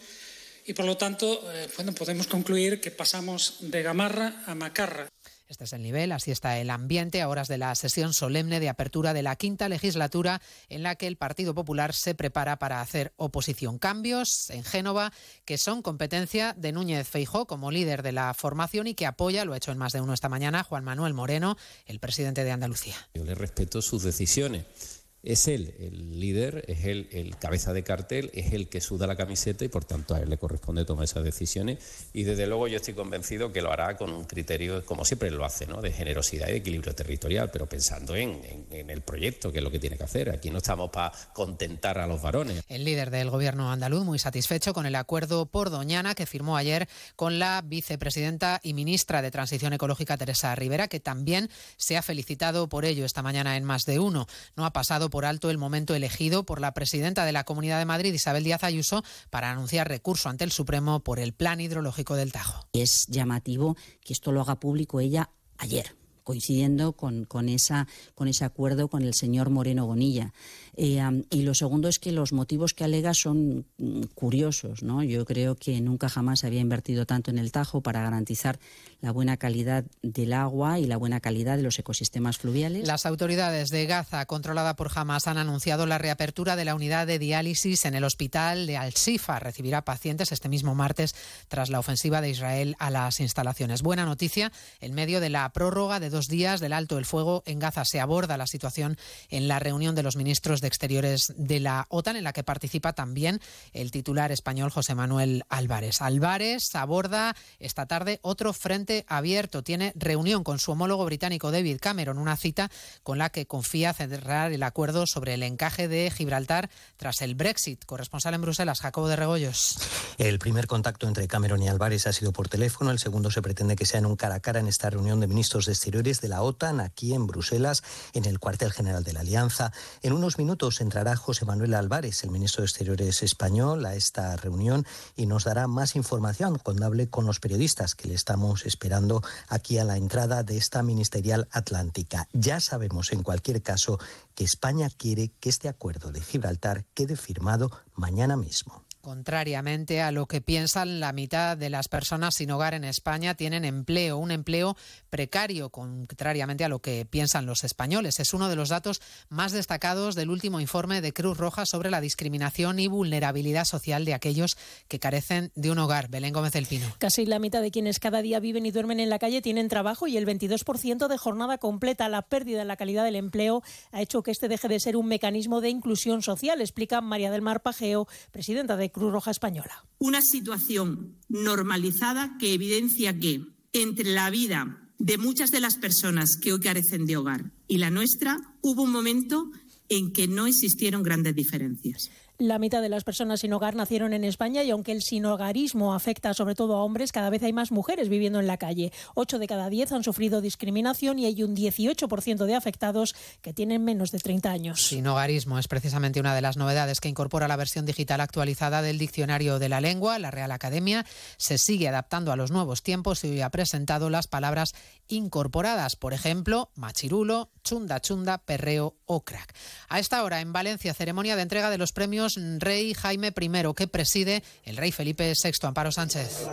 Y por lo tanto, eh, bueno, podemos concluir que pasamos de Gamarra a Macarra. Este es el nivel, así está el ambiente a horas de la sesión solemne de apertura de la quinta legislatura en la que el Partido Popular se prepara para hacer oposición. Cambios en Génova que son competencia de Núñez Feijó como líder de la formación y que apoya, lo ha hecho en más de uno esta mañana, Juan Manuel Moreno, el presidente de Andalucía. Yo le respeto sus decisiones es él el líder, es él el cabeza de cartel, es él que suda la camiseta y por tanto a él le corresponde tomar esas decisiones y desde luego yo estoy convencido que lo hará con un criterio, como siempre lo hace, ¿no? de generosidad y equilibrio territorial, pero pensando en, el proyecto, que es lo que tiene que hacer. Aquí no estamos para contentar a los varones. El líder del gobierno andaluz muy satisfecho con el acuerdo por Doñana que firmó ayer con la vicepresidenta y ministra de Transición Ecológica Teresa Rivera, que también se ha felicitado por ello esta mañana en más de uno. No ha pasado por alto el momento elegido por la presidenta de la Comunidad de Madrid, Isabel Díaz Ayuso, para anunciar recurso ante el Supremo por el plan hidrológico del Tajo. Es llamativo que esto lo haga público ella ayer coincidiendo con, con, esa, con ese acuerdo con el señor Moreno Bonilla. Eh, y lo segundo es que los motivos que alega son mm, curiosos. ¿no? Yo creo que nunca jamás había invertido tanto en el Tajo para garantizar la buena calidad del agua y la buena calidad de los ecosistemas fluviales. Las autoridades de Gaza, controlada por Hamas, han anunciado la reapertura de la unidad de diálisis en el hospital de Al-Shifa. Recibirá pacientes este mismo martes tras la ofensiva de Israel a las instalaciones. Buena noticia, en medio de la prórroga de dos días del alto el fuego en Gaza se aborda la situación en la reunión de los ministros de Exteriores de la OTAN, en la que participa también el titular español José Manuel Álvarez. Álvarez aborda esta tarde otro frente abierto. Tiene reunión con su homólogo británico David Cameron, una cita con la que confía cerrar el acuerdo sobre el encaje de Gibraltar tras el Brexit. Corresponsal en Bruselas, Jacobo de Regoyos. El primer contacto entre Cameron y Álvarez ha sido por teléfono. El segundo se pretende que sea en un cara a cara en esta reunión de ministros de Exteriores de la OTAN aquí en Bruselas, en el cuartel general de la Alianza. En unos minutos entrará José Manuel Álvarez, el ministro de Exteriores español, a esta reunión y nos dará más información cuando hable con los periodistas que le estamos esperando aquí a la entrada de esta ministerial atlántica. Ya sabemos, en cualquier caso, que España quiere que este acuerdo de Gibraltar quede firmado mañana mismo. Contrariamente a lo que piensan, la mitad de las personas sin hogar en España tienen empleo, un empleo precario, contrariamente a lo que piensan los españoles. Es uno de los datos más destacados del último informe de Cruz Roja sobre la discriminación y vulnerabilidad social de aquellos que carecen de un hogar. Belén Gómez del Pino. Casi la mitad de quienes cada día viven y duermen en la calle tienen trabajo y el 22% de jornada completa. La pérdida en la calidad del empleo ha hecho que este deje de ser un mecanismo de inclusión social, explica María del Mar Pajeo, presidenta de Cruz Roja Española. Una situación normalizada que evidencia que entre la vida de muchas de las personas que hoy carecen de hogar y la nuestra, hubo un momento en que no existieron grandes diferencias. La mitad de las personas sin hogar nacieron en España y aunque el sinhogarismo afecta sobre todo a hombres, cada vez hay más mujeres viviendo en la calle. Ocho de cada diez han sufrido discriminación y hay un 18% de afectados que tienen menos de 30 años. Sinhogarismo es precisamente una de las novedades que incorpora la versión digital actualizada del Diccionario de la Lengua. La Real Academia se sigue adaptando a los nuevos tiempos y hoy ha presentado las palabras incorporadas, por ejemplo, machirulo, chunda chunda, perreo o crack. A esta hora en Valencia, ceremonia de entrega de los premios Rey Jaime I, que preside el rey Felipe VI. Amparo Sánchez.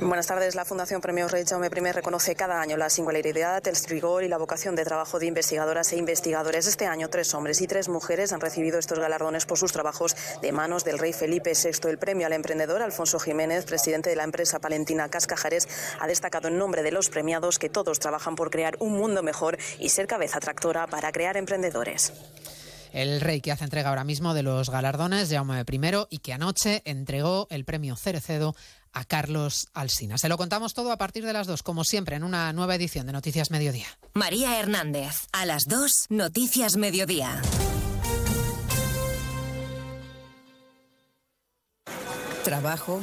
Buenas tardes. La Fundación Premios Rey Jaime I reconoce cada año la singularidad, el rigor y la vocación de trabajo de investigadoras e investigadores. Este año, tres hombres y tres mujeres han recibido estos galardones por sus trabajos de manos del rey Felipe VI. El premio al emprendedor Alfonso Jiménez, presidente de la empresa palentina Cascajares, ha destacado en nombre de los premiados que todos trabajan por crear un mundo mejor y ser cabeza tractora para crear emprendedores el rey que hace entrega ahora mismo de los galardones, Jaume I, y que anoche entregó el premio Cerecedo a Carlos Alsina. Se lo contamos todo a partir de las dos, como siempre, en una nueva edición de Noticias Mediodía. María Hernández, a las dos, Noticias Mediodía. Trabajo,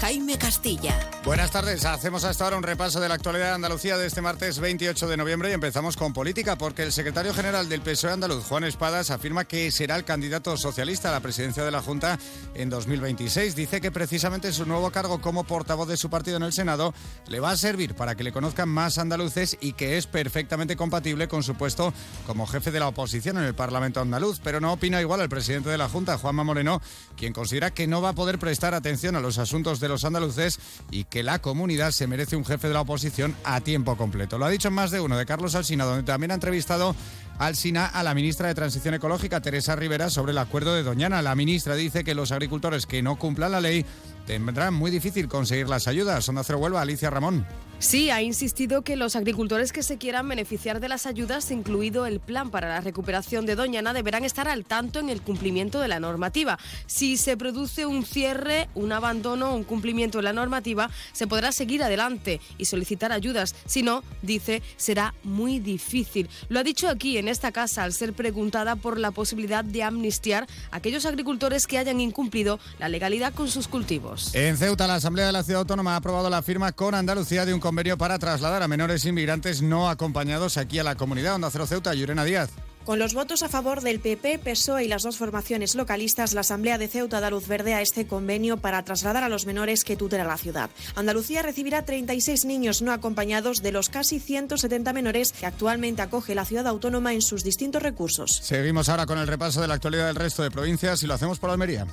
Jaime Castilla. Buenas tardes. Hacemos hasta ahora un repaso de la actualidad de Andalucía de este martes 28 de noviembre y empezamos con política porque el secretario general del PSOE andaluz, Juan Espadas, afirma que será el candidato socialista a la presidencia de la Junta en 2026. Dice que precisamente su nuevo cargo como portavoz de su partido en el Senado le va a servir para que le conozcan más andaluces y que es perfectamente compatible con su puesto como jefe de la oposición en el Parlamento andaluz. Pero no opina igual el presidente de la Junta, Juanma Moreno, quien considera que no va a poder prestar atención a los asuntos de los andaluces y que la comunidad se merece un jefe de la oposición a tiempo completo. Lo ha dicho más de uno de Carlos Alsina, donde también ha entrevistado Alsina a la ministra de Transición Ecológica, Teresa Rivera, sobre el acuerdo de Doñana. La ministra dice que los agricultores que no cumplan la ley tendrán muy difícil conseguir las ayudas. Onda Cero Huelva, Alicia Ramón. Sí, ha insistido que los agricultores que se quieran beneficiar de las ayudas, incluido el plan para la recuperación de Doñana, deberán estar al tanto en el cumplimiento de la normativa. Si se produce un cierre, un abandono un cumplimiento de la normativa, se podrá seguir adelante y solicitar ayudas. Si no, dice, será muy difícil. Lo ha dicho aquí, en esta casa, al ser preguntada por la posibilidad de amnistiar a aquellos agricultores que hayan incumplido la legalidad con sus cultivos. En Ceuta, la Asamblea de la Ciudad Autónoma ha aprobado la firma con Andalucía de un convenio para trasladar a menores inmigrantes no acompañados aquí a la comunidad. Onda Cero Ceuta, Llurena Díaz. Con los votos a favor del PP, PSOE y las dos formaciones localistas, la Asamblea de Ceuta da luz verde a este convenio para trasladar a los menores que tutela la ciudad. Andalucía recibirá 36 niños no acompañados de los casi 170 menores que actualmente acoge la ciudad autónoma en sus distintos recursos. Seguimos ahora con el repaso de la actualidad del resto de provincias y lo hacemos por Almería.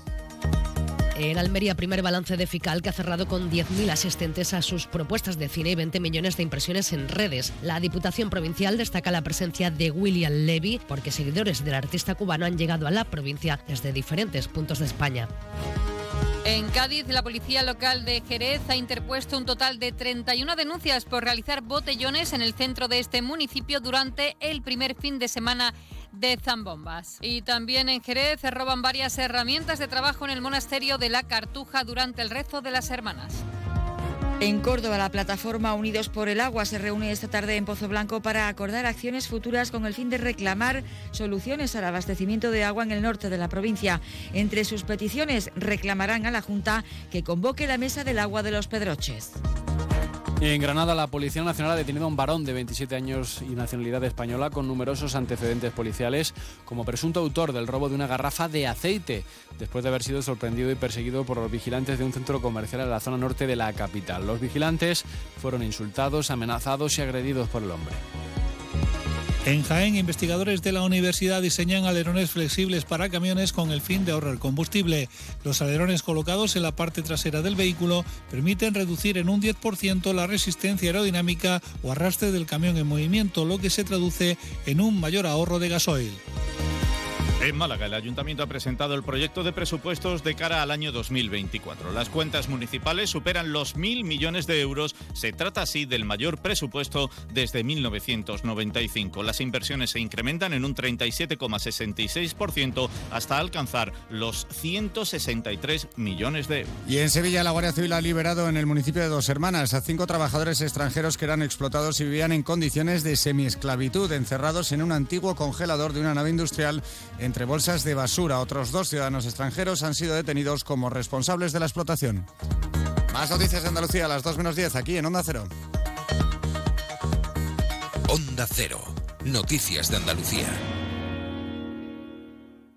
En Almería, primer balance de FICAL que ha cerrado con 10.000 asistentes a sus propuestas de cine y 20 millones de impresiones en redes. La Diputación Provincial destaca la presencia de William Levy porque seguidores del artista cubano han llegado a la provincia desde diferentes puntos de España. En Cádiz, la policía local de Jerez ha interpuesto un total de 31 denuncias por realizar botellones en el centro de este municipio durante el primer fin de semana de zambombas. Y también en Jerez se roban varias herramientas de trabajo en el monasterio de la Cartuja durante el rezo de las hermanas. En Córdoba, la plataforma Unidos por el Agua se reúne esta tarde en Pozo Blanco para acordar acciones futuras con el fin de reclamar soluciones al abastecimiento de agua en el norte de la provincia. Entre sus peticiones reclamarán a la Junta que convoque la Mesa del Agua de los Pedroches. En Granada, la Policía Nacional ha detenido a un varón de 27 años y nacionalidad española con numerosos antecedentes policiales como presunto autor del robo de una garrafa de aceite, después de haber sido sorprendido y perseguido por los vigilantes de un centro comercial en la zona norte de la capital. Los vigilantes fueron insultados, amenazados y agredidos por el hombre. En Jaén, investigadores de la universidad diseñan alerones flexibles para camiones con el fin de ahorrar combustible. Los alerones colocados en la parte trasera del vehículo permiten reducir en un 10% la resistencia aerodinámica o arrastre del camión en movimiento, lo que se traduce en un mayor ahorro de gasoil. En Málaga, el ayuntamiento ha presentado el proyecto de presupuestos de cara al año 2024. Las cuentas municipales superan los mil millones de euros. Se trata así del mayor presupuesto desde 1995. Las inversiones se incrementan en un 37,66% hasta alcanzar los 163 millones de euros. Y en Sevilla, la Guardia Civil ha liberado en el municipio de Dos Hermanas a cinco trabajadores extranjeros que eran explotados y vivían en condiciones de semiesclavitud, encerrados en un antiguo congelador de una nave industrial entre bolsas de basura. Otros dos ciudadanos extranjeros han sido detenidos como responsables de la explotación. Más noticias de Andalucía a las 2 menos 10 aquí en Onda Cero. Onda Cero. Noticias de Andalucía.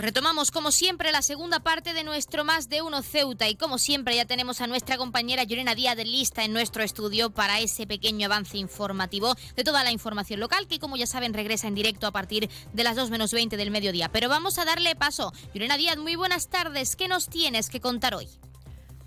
Pues retomamos como siempre la segunda parte de nuestro Más de Uno Ceuta y como siempre ya tenemos a nuestra compañera Llorena Díaz de lista en nuestro estudio para ese pequeño avance informativo de toda la información local que como ya saben regresa en directo a partir de las 2 menos 20 del mediodía. Pero vamos a darle paso. Llorena Díaz, muy buenas tardes. ¿Qué nos tienes que contar hoy?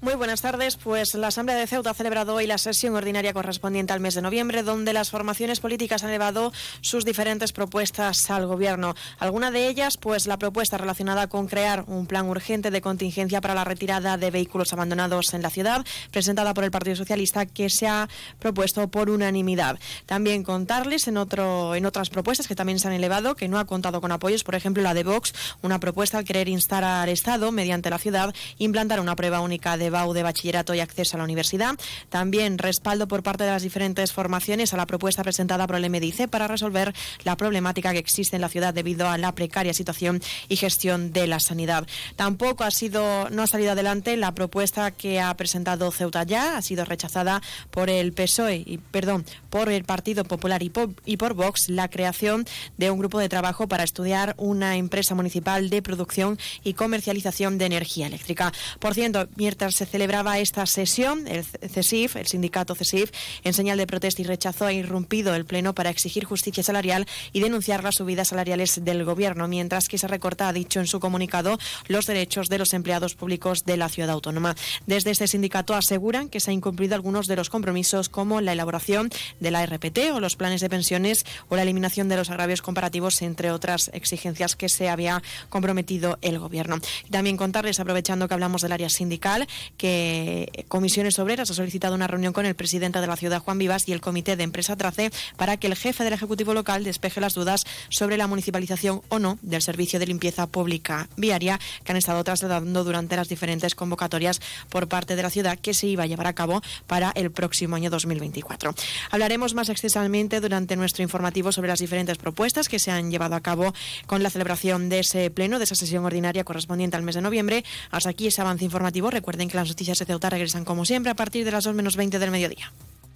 Muy buenas tardes. Pues la Asamblea de Ceuta ha celebrado hoy la sesión ordinaria correspondiente al mes de noviembre, donde las formaciones políticas han elevado sus diferentes propuestas al Gobierno. Alguna de ellas, pues la propuesta relacionada con crear un plan urgente de contingencia para la retirada de vehículos abandonados en la ciudad, presentada por el Partido Socialista, que se ha propuesto por unanimidad. También contarles en, otro, en otras propuestas que también se han elevado, que no ha contado con apoyos, por ejemplo la de Vox, una propuesta al querer instar al Estado, mediante la ciudad, implantar una prueba única de BAU de bachillerato y acceso a la universidad. También respaldo por parte de las diferentes formaciones a la propuesta presentada por el MDIC para resolver la problemática que existe en la ciudad debido a la precaria situación y gestión de la sanidad. Tampoco ha sido, no ha salido adelante la propuesta que ha presentado Ceuta ya, ha sido rechazada por el PSOE y perdón, por el Partido Popular y por, y por Vox la creación de un grupo de trabajo para estudiar una empresa municipal de producción y comercialización de energía eléctrica. Por cierto, mientras celebraba esta sesión, el CESIF, el sindicato CESIF, en señal de protesta y rechazo, ha irrumpido el Pleno para exigir justicia salarial y denunciar las subidas salariales del Gobierno, mientras que se recorta, ha dicho en su comunicado, los derechos de los empleados públicos de la ciudad autónoma. Desde este sindicato aseguran que se han incumplido algunos de los compromisos, como la elaboración de la RPT o los planes de pensiones o la eliminación de los agravios comparativos, entre otras exigencias que se había comprometido el Gobierno. También contarles, aprovechando que hablamos del área sindical, que Comisiones Obreras ha solicitado una reunión con el presidente de la ciudad, Juan Vivas, y el comité de empresa Trace para que el jefe del Ejecutivo local despeje las dudas sobre la municipalización o no del servicio de limpieza pública viaria que han estado trasladando durante las diferentes convocatorias por parte de la ciudad que se iba a llevar a cabo para el próximo año 2024. Hablaremos más extensamente durante nuestro informativo sobre las diferentes propuestas que se han llevado a cabo con la celebración de ese pleno, de esa sesión ordinaria correspondiente al mes de noviembre. Hasta aquí ese avance informativo. Recuerden que las noticias de Ceuta regresan como siempre a partir de las 2 menos 20 del mediodía.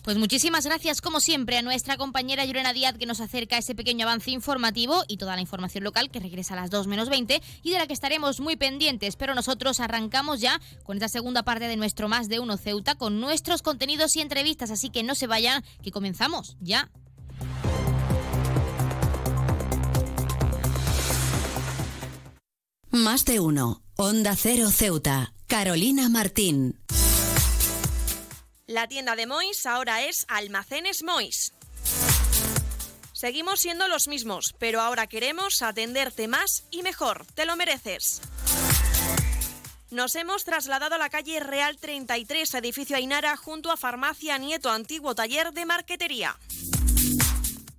Pues muchísimas gracias, como siempre, a nuestra compañera Yurena Díaz que nos acerca ese pequeño avance informativo y toda la información local que regresa a las 2 menos 20 y de la que estaremos muy pendientes. Pero nosotros arrancamos ya con esta segunda parte de nuestro Más de Uno Ceuta con nuestros contenidos y entrevistas. Así que no se vayan, que comenzamos ya. Más de Uno. Onda Cero Ceuta. Carolina Martín. La tienda de Mois ahora es Almacenes Mois. Seguimos siendo los mismos, pero ahora queremos atenderte más y mejor. Te lo mereces. Nos hemos trasladado a la calle Real 33, edificio Ainara, junto a Farmacia Nieto, antiguo taller de marquetería.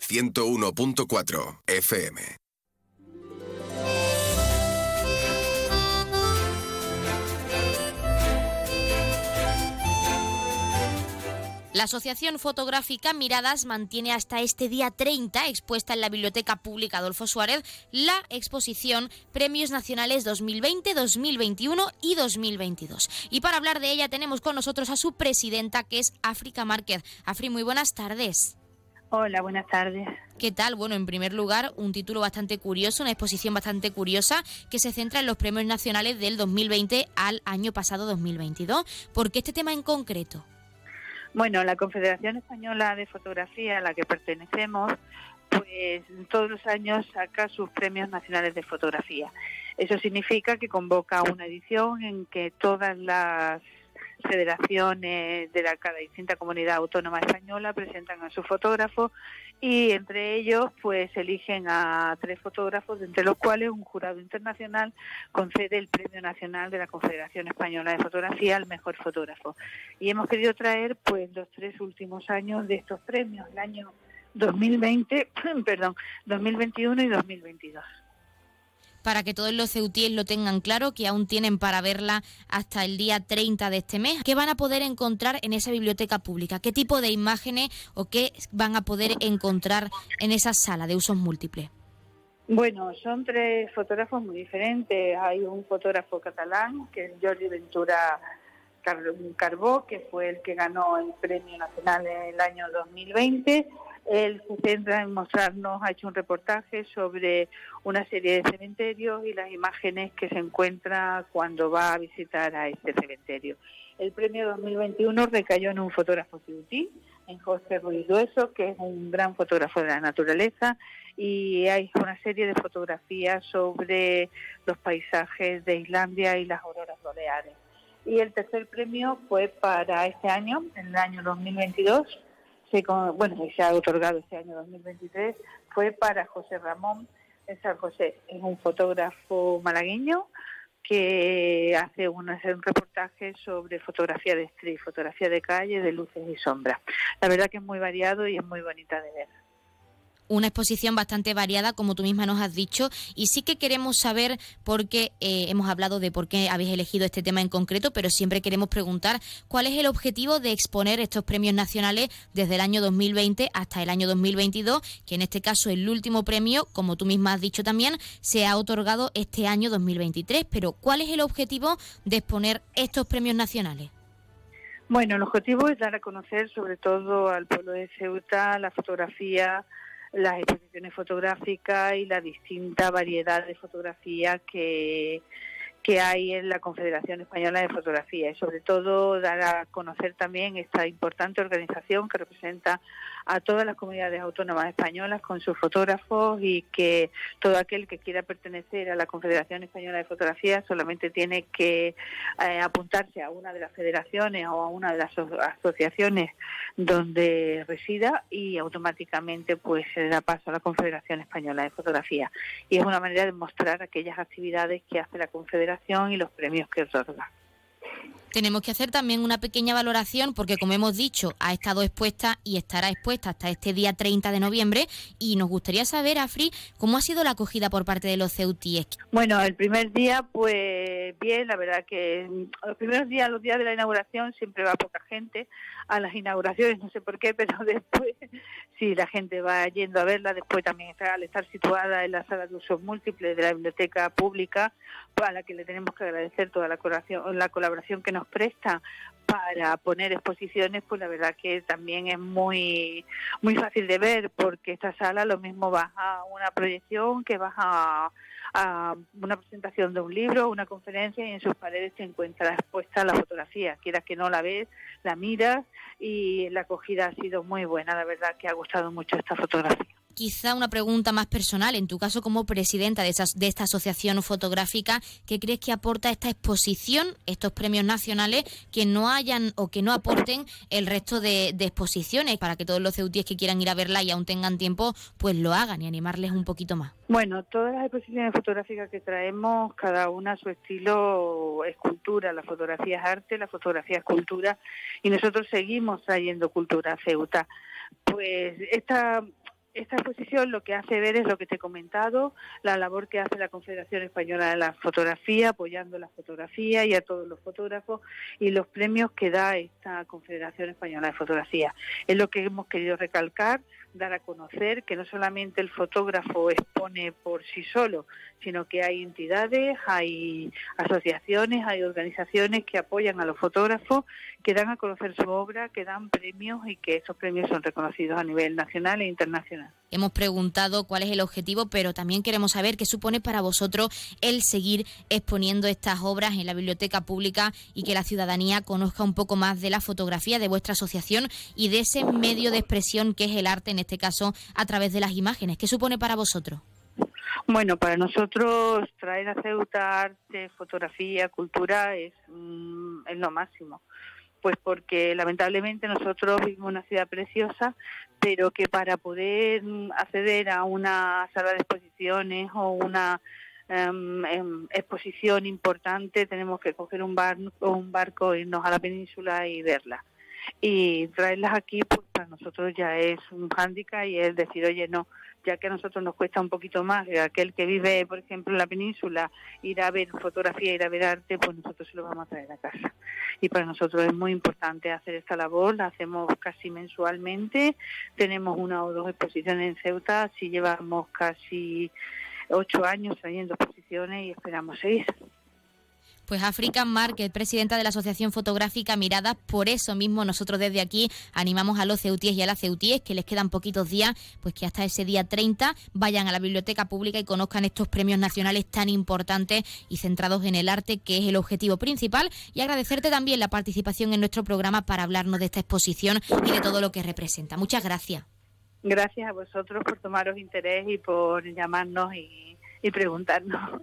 101.4 FM. La Asociación Fotográfica Miradas mantiene hasta este día 30 expuesta en la Biblioteca Pública Adolfo Suárez la exposición Premios Nacionales 2020, 2021 y 2022. Y para hablar de ella tenemos con nosotros a su presidenta que es África Márquez. Afri, muy buenas tardes. Hola, buenas tardes. ¿Qué tal? Bueno, en primer lugar, un título bastante curioso, una exposición bastante curiosa que se centra en los premios nacionales del 2020 al año pasado 2022. ¿Por qué este tema en concreto? Bueno, la Confederación Española de Fotografía, a la que pertenecemos, pues todos los años saca sus premios nacionales de fotografía. Eso significa que convoca una edición en que todas las federaciones de la, cada distinta comunidad autónoma española presentan a su fotógrafo y entre ellos pues eligen a tres fotógrafos entre los cuales un jurado internacional concede el premio nacional de la Confederación Española de Fotografía al mejor fotógrafo. Y hemos querido traer pues los tres últimos años de estos premios el año 2020 perdón 2021 y 2022 para que todos los ceutíes lo tengan claro, que aún tienen para verla hasta el día 30 de este mes. ¿Qué van a poder encontrar en esa biblioteca pública? ¿Qué tipo de imágenes o qué van a poder encontrar en esa sala de usos múltiples? Bueno, son tres fotógrafos muy diferentes. Hay un fotógrafo catalán, que es Jordi Ventura Carbó, que fue el que ganó el Premio Nacional en el año 2020. Él se centra en mostrarnos, ha hecho un reportaje sobre una serie de cementerios y las imágenes que se encuentra cuando va a visitar a este cementerio. El premio 2021 recayó en un fotógrafo ciutí, en José Ruiz Dueso, que es un gran fotógrafo de la naturaleza, y hay una serie de fotografías sobre los paisajes de Islandia y las auroras boreales. Y el tercer premio fue para este año, en el año 2022, se, bueno, se ha otorgado este año 2023, fue para José Ramón San José. Es un fotógrafo malagueño que hace un, un reportaje sobre fotografía de street, fotografía de calle, de luces y sombras. La verdad que es muy variado y es muy bonita de ver una exposición bastante variada, como tú misma nos has dicho, y sí que queremos saber por qué eh, hemos hablado de por qué habéis elegido este tema en concreto, pero siempre queremos preguntar cuál es el objetivo de exponer estos premios nacionales desde el año 2020 hasta el año 2022, que en este caso el último premio, como tú misma has dicho también, se ha otorgado este año 2023. Pero ¿cuál es el objetivo de exponer estos premios nacionales? Bueno, el objetivo es dar a conocer sobre todo al pueblo de Ceuta la fotografía, las exposiciones fotográficas y la distinta variedad de fotografía que, que hay en la Confederación Española de Fotografía. Y sobre todo dar a conocer también esta importante organización que representa a todas las comunidades autónomas españolas con sus fotógrafos y que todo aquel que quiera pertenecer a la Confederación Española de Fotografía solamente tiene que eh, apuntarse a una de las federaciones o a una de las asociaciones donde resida y automáticamente pues se da paso a la Confederación Española de Fotografía. Y es una manera de mostrar aquellas actividades que hace la Confederación y los premios que otorga tenemos que hacer también una pequeña valoración porque, como hemos dicho, ha estado expuesta y estará expuesta hasta este día 30 de noviembre y nos gustaría saber, Afri, cómo ha sido la acogida por parte de los ceutíes. Bueno, el primer día, pues bien, la verdad que los primeros días, los días de la inauguración, siempre va poca gente a las inauguraciones, no sé por qué, pero después sí, la gente va yendo a verla, después también al estar situada en la sala de usos múltiples de la biblioteca pública, pues, a la que le tenemos que agradecer toda la colaboración, la colaboración que nos presta para poner exposiciones, pues la verdad que también es muy muy fácil de ver, porque esta sala lo mismo va a una proyección que va a una presentación de un libro, una conferencia y en sus paredes se encuentra expuesta la fotografía. Quieras que no la ves, la miras y la acogida ha sido muy buena. La verdad que ha gustado mucho esta fotografía quizá una pregunta más personal, en tu caso como presidenta de, esas, de esta asociación fotográfica, ¿qué crees que aporta esta exposición, estos premios nacionales, que no hayan o que no aporten el resto de, exposiciones para que todos los ceutíes que quieran ir a verla y aún tengan tiempo, pues lo hagan y animarles un poquito más? Bueno, todas las exposiciones fotográficas que traemos, cada una su estilo es cultura, la fotografía es arte, la fotografía es cultura y nosotros seguimos trayendo cultura a Ceuta. Pues esta esta exposición lo que hace ver es lo que te he comentado, la labor que hace la Confederación Española de la Fotografía, apoyando la fotografía y a todos los fotógrafos y los premios que da esta Confederación Española de Fotografía. Es lo que hemos querido recalcar, dar a conocer que no solamente el fotógrafo expone por sí solo, sino que hay entidades, hay asociaciones, hay organizaciones que apoyan a los fotógrafos, que dan a conocer su obra, que dan premios y que esos premios son reconocidos a nivel nacional e internacional. Hemos preguntado cuál es el objetivo, pero también queremos saber qué supone para vosotros el seguir exponiendo estas obras en la biblioteca pública y que la ciudadanía conozca un poco más de la fotografía de vuestra asociación y de ese medio de expresión que es el arte, en este caso a través de las imágenes. ¿Qué supone para vosotros? Bueno, para nosotros traer a Ceuta arte, fotografía, cultura es, mm, es lo máximo. Pues porque lamentablemente nosotros vivimos una ciudad preciosa, pero que para poder mm, acceder a una sala de exposiciones o una em, exposición importante tenemos que coger un, bar, un barco, irnos a la península y verla. Y traerlas aquí pues, para nosotros ya es un hándicap y es decir, oye, no, ya que a nosotros nos cuesta un poquito más, que aquel que vive, por ejemplo, en la península, ir a ver fotografía, ir a ver arte, pues nosotros se lo vamos a traer a casa. Y para nosotros es muy importante hacer esta labor, la hacemos casi mensualmente, tenemos una o dos exposiciones en Ceuta, así llevamos casi ocho años trayendo exposiciones y esperamos seis. Pues African Market, presidenta de la Asociación Fotográfica Mirada, por eso mismo nosotros desde aquí animamos a los ceutíes y a las ceutíes que les quedan poquitos días, pues que hasta ese día 30 vayan a la biblioteca pública y conozcan estos premios nacionales tan importantes y centrados en el arte, que es el objetivo principal, y agradecerte también la participación en nuestro programa para hablarnos de esta exposición y de todo lo que representa. Muchas gracias. Gracias a vosotros por tomaros interés y por llamarnos y preguntarnos.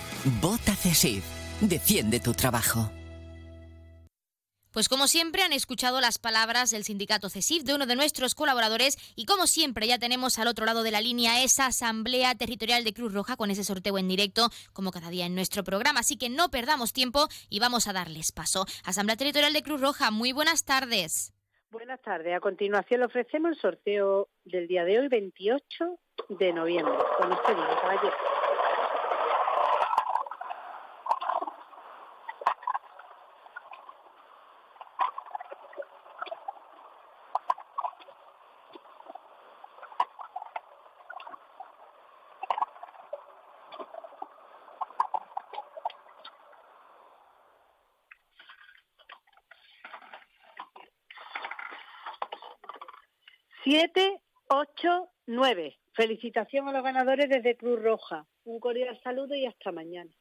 Vota CESIF. Defiende tu trabajo. Pues como siempre han escuchado las palabras del sindicato CESIF de uno de nuestros colaboradores y como siempre ya tenemos al otro lado de la línea esa asamblea territorial de Cruz Roja con ese sorteo en directo como cada día en nuestro programa. Así que no perdamos tiempo y vamos a darles paso. Asamblea Territorial de Cruz Roja, muy buenas tardes. Buenas tardes. A continuación le ofrecemos el sorteo del día de hoy, 28 de noviembre. Con usted, caballero. Siete, ocho, nueve. Felicitación a los ganadores desde Cruz Roja. Un cordial saludo y hasta mañana.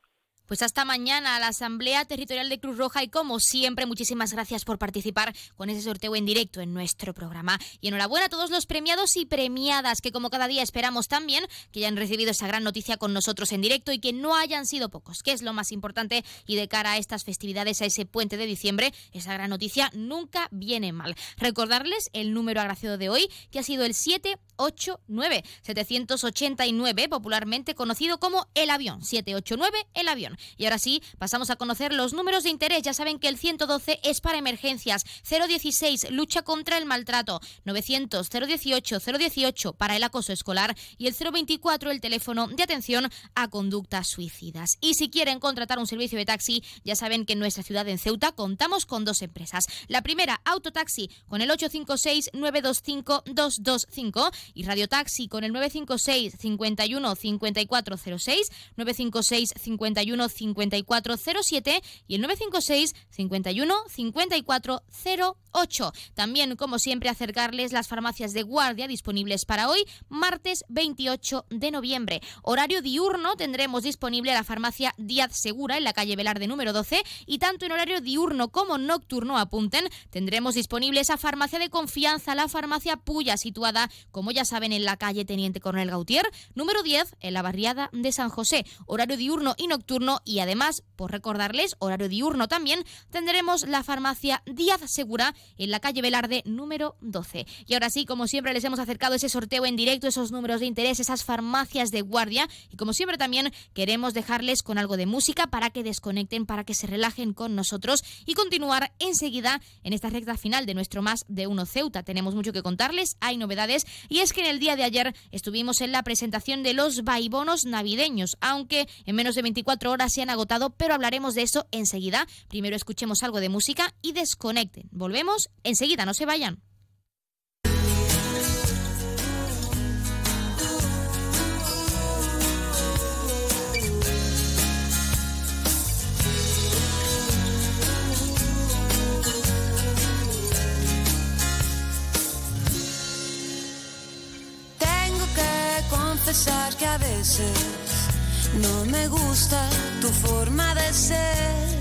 Pues hasta mañana a la Asamblea Territorial de Cruz Roja y como siempre muchísimas gracias por participar con ese sorteo en directo en nuestro programa. Y enhorabuena a todos los premiados y premiadas que como cada día esperamos también que hayan recibido esa gran noticia con nosotros en directo y que no hayan sido pocos, que es lo más importante y de cara a estas festividades, a ese puente de diciembre, esa gran noticia nunca viene mal. Recordarles el número agraciado de hoy que ha sido el 789 789, popularmente conocido como el avión, 789 el avión. Y ahora sí, pasamos a conocer los números de interés. Ya saben que el 112 es para emergencias, 016 lucha contra el maltrato, 900 018 018 para el acoso escolar y el 024 el teléfono de atención a conductas suicidas. Y si quieren contratar un servicio de taxi, ya saben que en nuestra ciudad en Ceuta contamos con dos empresas. La primera, Autotaxi, con el 856 925 225 y Radio Taxi con el 956 51 5406 956 51 5407 y el 956 51 5408. También, como siempre, acercarles las farmacias de guardia disponibles para hoy, martes 28 de noviembre. Horario diurno tendremos disponible la farmacia Díaz Segura en la calle Velarde número 12 y tanto en horario diurno como nocturno, apunten, tendremos disponible esa farmacia de confianza, la farmacia Puya, situada, como ya saben, en la calle Teniente Coronel Gautier, número 10, en la barriada de San José. Horario diurno y nocturno y además, por recordarles, horario diurno también, tendremos la farmacia Díaz Segura en la calle Velarde número 12. Y ahora sí, como siempre, les hemos acercado ese sorteo en directo, esos números de interés, esas farmacias de guardia y como siempre también queremos dejarles con algo de música para que desconecten, para que se relajen con nosotros y continuar enseguida en esta recta final de nuestro Más de Uno Ceuta. Tenemos mucho que contarles, hay novedades y es que en el día de ayer estuvimos en la presentación de los vaibonos navideños, aunque en menos de 24 horas se han agotado, pero hablaremos de eso enseguida. Primero escuchemos algo de música y desconecten. Volvemos enseguida, no se vayan. confesar que a veces no me gusta tu forma de ser.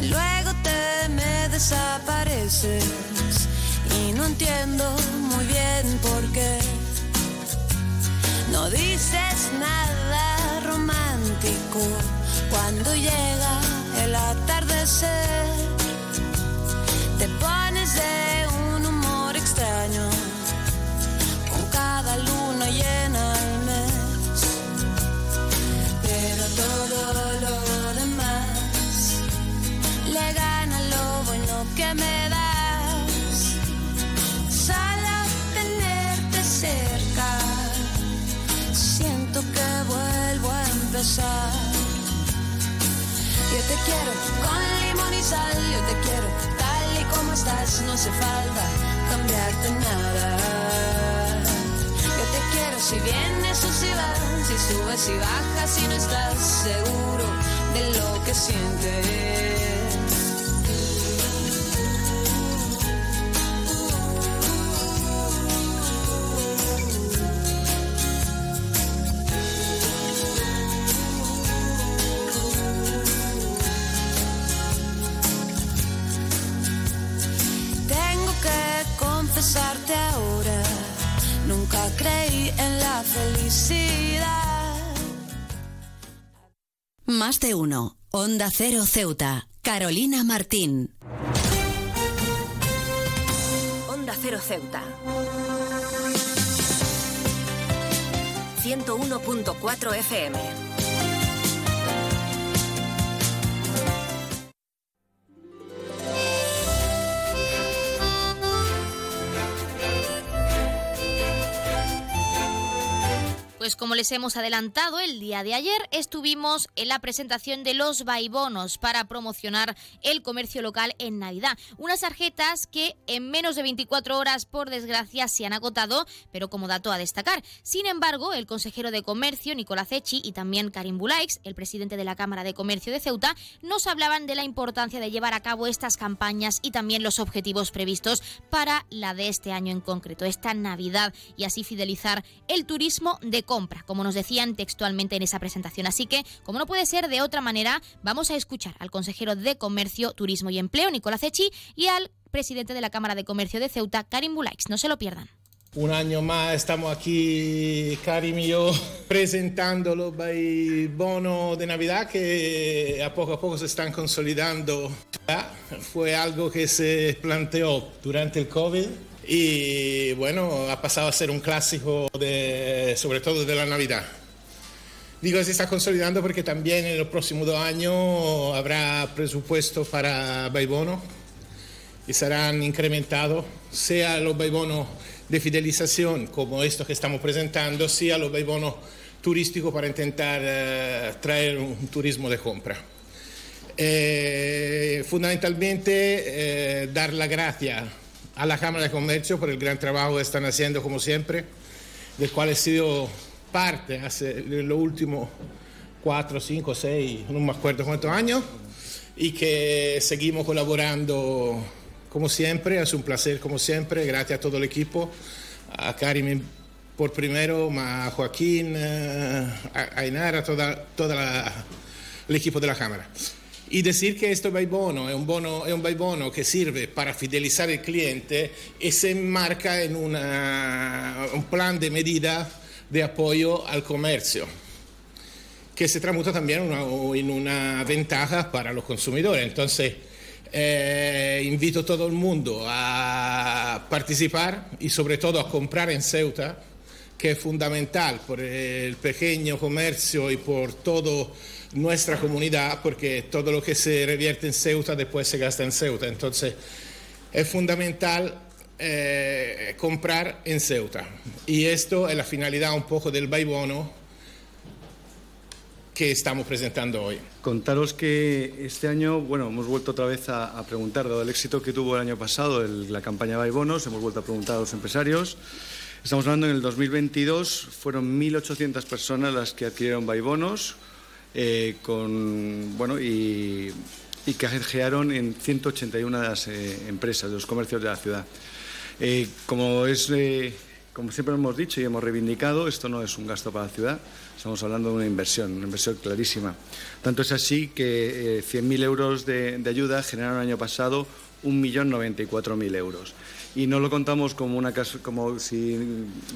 Luego te me desapareces y no entiendo muy bien por qué. No dices nada romántico cuando llega el atardecer. Te pones de Yo te quiero con limón y sal, yo te quiero tal y como estás, no hace falta cambiarte nada. Yo te quiero si vienes o si vas, si subes y bajas, si no estás seguro de lo que sientes. Más de uno. Onda Cero Ceuta. Carolina Martín. Onda Cero Ceuta. 101.4 FM. Hemos adelantado, el día de ayer estuvimos en la presentación de los Baibonos para promocionar el comercio local en Navidad. Unas tarjetas que en menos de 24 horas, por desgracia, se han agotado, pero como dato a destacar. Sin embargo, el consejero de Comercio, Nicolás Echi, y también Karim Bulaix, el presidente de la Cámara de Comercio de Ceuta, nos hablaban de la importancia de llevar a cabo estas campañas y también los objetivos previstos para la de este año en concreto, esta Navidad, y así fidelizar el turismo de compra, como nos decían textualmente en esa presentación. Así que, como no puede ser de otra manera, vamos a escuchar al consejero de Comercio, Turismo y Empleo, Nicolás Echi, y al presidente de la Cámara de Comercio de Ceuta, Karim Bulaix. No se lo pierdan. Un año más estamos aquí, Karim y yo, presentando los bonos de Navidad que a poco a poco se están consolidando. Fue algo que se planteó durante el COVID y bueno, ha pasado a ser un clásico de, sobre todo de la Navidad. Digo se está consolidando porque también en los próximos dos años habrá presupuesto para Baibono y serán incrementados, sea los Baibonos de fidelización como estos que estamos presentando, sea los Baibonos turísticos para intentar eh, traer un turismo de compra. Eh, fundamentalmente eh, dar la gracia a la Cámara de Comercio por el gran trabajo que están haciendo como siempre, del cual he sido parte hace los últimos cuatro, cinco, seis, no me acuerdo cuántos años, y que seguimos colaborando como siempre, es un placer como siempre, gracias a todo el equipo, a Karim por primero, a Joaquín, eh, a Ainara, a todo el equipo de la Cámara. Y decir que esto es bono, es un bono, es un bono que sirve para fidelizar el cliente y se enmarca en una, un plan de medida de apoyo al comercio, que se tramuta también una, en una ventaja para los consumidores. Entonces, eh, invito a todo el mundo a participar y sobre todo a comprar en Ceuta, que es fundamental por el pequeño comercio y por todo nuestra comunidad, porque todo lo que se revierte en Ceuta después se gasta en Ceuta. Entonces, es fundamental eh, comprar en Ceuta. Y esto es la finalidad un poco del Baibono que estamos presentando hoy. Contaros que este año, bueno, hemos vuelto otra vez a, a preguntar, dado el éxito que tuvo el año pasado el, la campaña Baibonos, hemos vuelto a preguntar a los empresarios. Estamos hablando en el 2022, fueron 1.800 personas las que adquirieron Baibonos, eh, con, bueno, y, y que canjearon en 181 de las eh, empresas, de los comercios de la ciudad. Eh, como es como siempre hemos dicho y hemos reivindicado, esto no es un gasto para la ciudad, estamos hablando de una inversión, una inversión clarísima. Tanto es así que eh, 100.000 euros de, de ayuda generaron el año pasado 1.094.000 euros y no lo contamos como, una, como si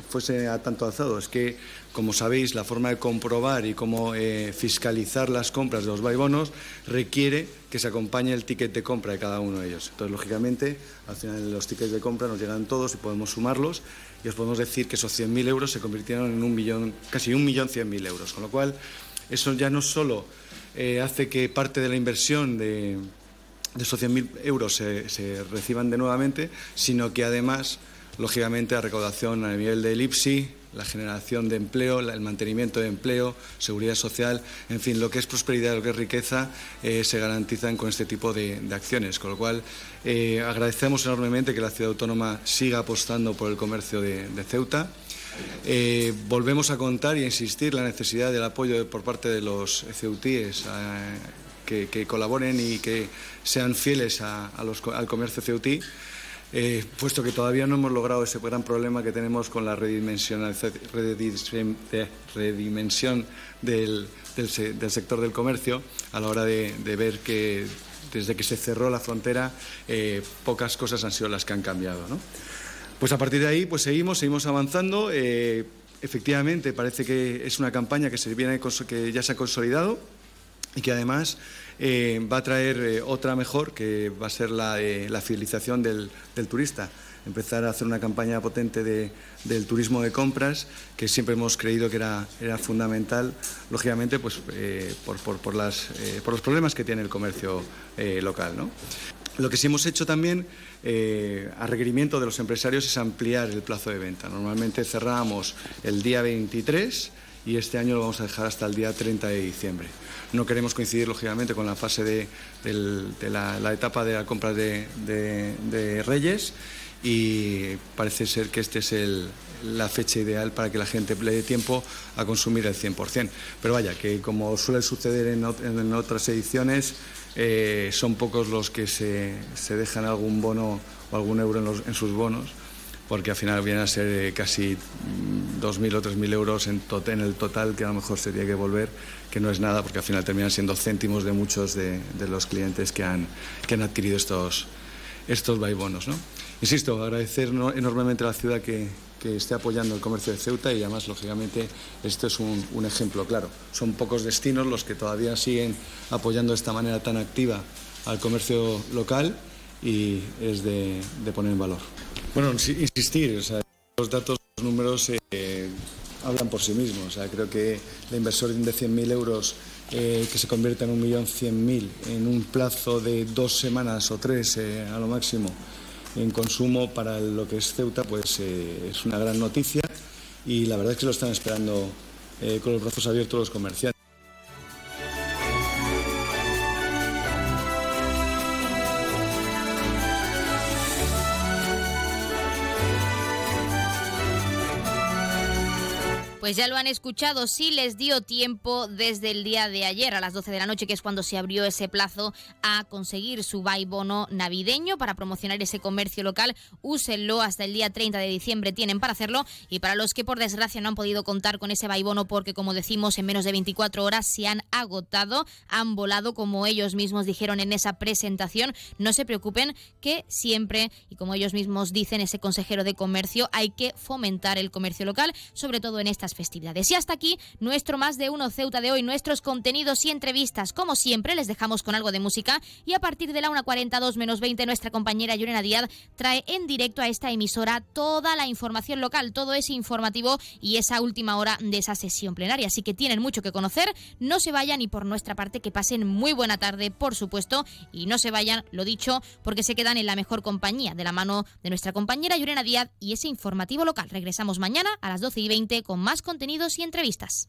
fuese a tanto alzado. Es que, como sabéis, la forma de comprobar y cómo eh, fiscalizar las compras de los bonos requiere que se acompañe el ticket de compra de cada uno de ellos. Entonces, lógicamente, al final los tickets de compra nos llegan todos y podemos sumarlos y os podemos decir que esos 100.000 euros se convirtieron en un millón, casi un millón cien mil euros. Con lo cual, eso ya no solo eh, hace que parte de la inversión de de esos 100.000 euros se, reciban de nuevamente, sino que además, lógicamente, la recaudación a nivel del IPSI, la generación de empleo, el mantenimiento de empleo, seguridad social, en fin, lo que es prosperidad, lo que es riqueza, eh, se garantizan con este tipo de, acciones. Con lo cual, eh, agradecemos enormemente que la ciudad autónoma siga apostando por el comercio de, Ceuta. Eh, volvemos a contar y a insistir la necesidad del apoyo por parte de los ceutíes que, colaboren y que sean fieles al comercio ceutí, eh, puesto que todavía no hemos logrado ese gran problema que tenemos con la redimensión, del, sector del comercio a la hora de, ver que desde que se cerró la frontera eh, pocas cosas han sido las que han cambiado. Pues a partir de ahí pues seguimos, seguimos avanzando. Eh, efectivamente, parece que es una campaña que, se viene, que ya se ha consolidado y que además eh, va a traer eh, otra mejor, que va a ser la, la fidelización del, turista. Empezar a hacer una campaña potente del turismo de compras, que siempre hemos creído que era, era fundamental, lógicamente, pues, eh, por, por, las, por, los problemas que tiene el comercio local. ¿no? Lo que sí hemos hecho también, a requerimiento de los empresarios, es ampliar el plazo de venta. Normalmente cerramos el día 23 y este año lo vamos a dejar hasta el día 30 de diciembre. No queremos coincidir, lógicamente, con la fase de, la, etapa de la compra de, Reyes y parece ser que esta es la fecha ideal para que la gente le dé tiempo a consumir el 100%. Pero vaya, que como suele suceder en, otras ediciones, eh, son pocos los que se, dejan algún bono o algún euro en sus bonos porque al final viene a ser eh, casi 2.000 o 3.000 euros en, en, el total que a lo mejor sería que volver, que no es nada, porque al final terminan siendo céntimos de muchos de, los clientes que han, que han adquirido estos, estos bonos. ¿no? Insisto, agradecer enormemente a la ciudad que, que, esté apoyando el comercio de Ceuta y además, lógicamente, esto es un, un ejemplo claro. Son pocos destinos los que todavía siguen apoyando de esta manera tan activa al comercio local y es de, de poner en valor. Bueno, insistir, los datos, los números eh, hablan por sí mismos. O sea, creo que la inversión de 100.000 euros eh, que se convierte en 1.100.000 en un plazo de dos semanas o tres eh, a lo máximo en consumo para lo que es Ceuta, pues es una gran noticia y la verdad es que lo están esperando con los brazos abiertos los comerciantes. Pues ya lo han escuchado, sí les dio tiempo desde el día de ayer a las 12 de la noche, que es cuando se abrió ese plazo a conseguir su bono navideño para promocionar ese comercio local. Úsenlo hasta el día 30 de diciembre, tienen para hacerlo. Y para los que por desgracia no han podido contar con ese bono porque como decimos en menos de 24 horas se han agotado, han volado como ellos mismos dijeron en esa presentación, no se preocupen que siempre, y como ellos mismos dicen ese consejero de comercio, hay que fomentar el comercio local, sobre todo en estas festividades. Y hasta aquí nuestro más de uno Ceuta de hoy, nuestros contenidos y entrevistas. Como siempre, les dejamos con algo de música y a partir de la 1.42 menos 20 nuestra compañera Yurena Díaz trae en directo a esta emisora toda la información local, todo ese informativo y esa última hora de esa sesión plenaria. Así que tienen mucho que conocer, no se vayan y por nuestra parte que pasen muy buena tarde, por supuesto, y no se vayan, lo dicho, porque se quedan en la mejor compañía de la mano de nuestra compañera Yurena Díaz y ese informativo local. Regresamos mañana a las 12 y 20 con más contenidos y entrevistas.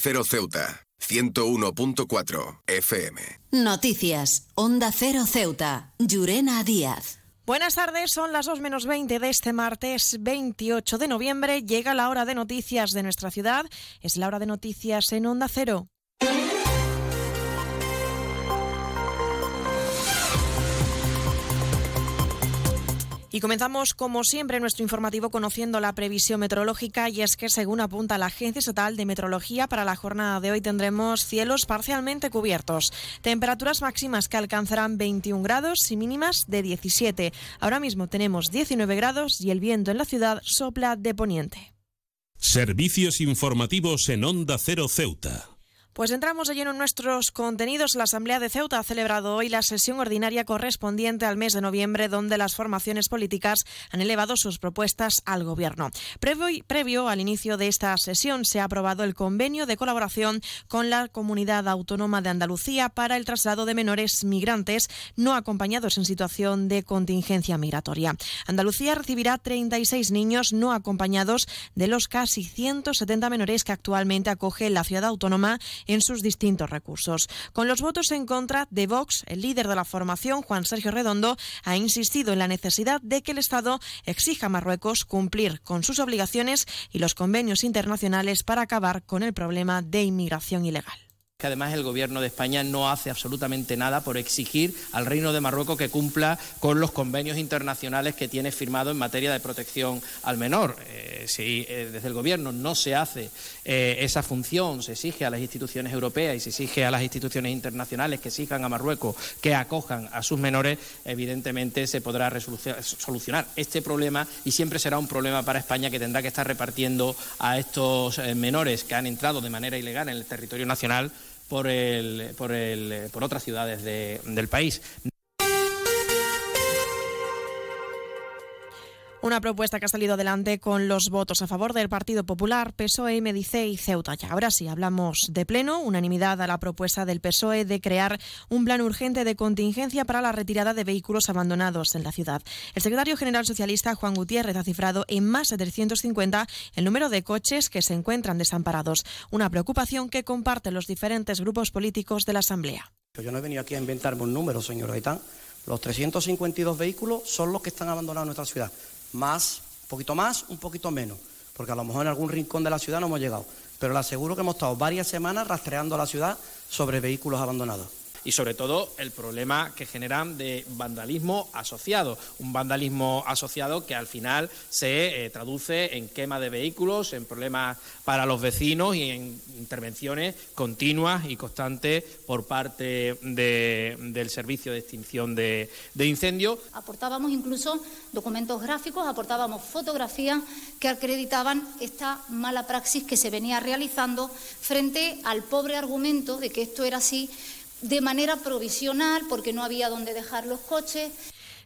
Cero Ceuta, 101.4 FM. Noticias. Onda Cero Ceuta. Llurena Díaz. Buenas tardes, son las 2 menos 20 de este martes 28 de noviembre. Llega la hora de noticias de nuestra ciudad. Es la hora de noticias en Onda Cero. Y comenzamos, como siempre, nuestro informativo conociendo la previsión meteorológica y es que, según apunta la Agencia Estatal de Meteorología, para la jornada de hoy tendremos cielos parcialmente cubiertos, temperaturas máximas que alcanzarán 21 grados y mínimas de 17. Ahora mismo tenemos 19 grados y el viento en la ciudad sopla de poniente. Servicios informativos en Onda Cero Ceuta. Pues entramos de lleno en nuestros contenidos. La Asamblea de Ceuta ha celebrado hoy la sesión ordinaria correspondiente al mes de noviembre, donde las formaciones políticas han elevado sus propuestas al Gobierno. Previo, previo al inicio de esta sesión se ha aprobado el convenio de colaboración con la Comunidad Autónoma de Andalucía para el traslado de menores migrantes no acompañados en situación de contingencia migratoria. Andalucía recibirá 36 niños no acompañados de los casi 170 menores que actualmente acoge la ciudad autónoma en sus distintos recursos. Con los votos en contra de Vox, el líder de la formación, Juan Sergio Redondo, ha insistido en la necesidad de que el Estado exija a Marruecos cumplir con sus obligaciones y los convenios internacionales para acabar con el problema de inmigración ilegal que además el gobierno de España no hace absolutamente nada por exigir al Reino de Marruecos que cumpla con los convenios internacionales que tiene firmado en materia de protección al menor. Eh, si eh, desde el gobierno no se hace eh, esa función, se exige a las instituciones europeas y se exige a las instituciones internacionales que exijan a Marruecos que acojan a sus menores, evidentemente se podrá solucionar este problema y siempre será un problema para España que tendrá que estar repartiendo a estos menores que han entrado de manera ilegal en el territorio nacional por, el, por, el, por otras ciudades de, del país. Una propuesta que ha salido adelante con los votos a favor del Partido Popular, PSOE, Medice y Ceuta. Y ahora sí, hablamos de pleno, unanimidad a la propuesta del PSOE de crear un plan urgente de contingencia para la retirada de vehículos abandonados en la ciudad. El secretario general socialista, Juan Gutiérrez, ha cifrado en más de 350 el número de coches que se encuentran desamparados, una preocupación que comparten los diferentes grupos políticos de la Asamblea. Yo no he venido aquí a inventarme un número, señor Gaitán. Los 352 vehículos son los que están abandonados en nuestra ciudad más, un poquito más, un poquito menos, porque a lo mejor en algún rincón de la ciudad no hemos llegado. Pero le aseguro que hemos estado varias semanas rastreando la ciudad sobre vehículos abandonados y sobre todo el problema que generan de vandalismo asociado, un vandalismo asociado que al final se eh, traduce en quema de vehículos, en problemas para los vecinos y en intervenciones continuas y constantes por parte de, del servicio de extinción de, de incendios. Aportábamos incluso documentos gráficos, aportábamos fotografías que acreditaban esta mala praxis que se venía realizando frente al pobre argumento de que esto era así de manera provisional porque no había dónde dejar los coches.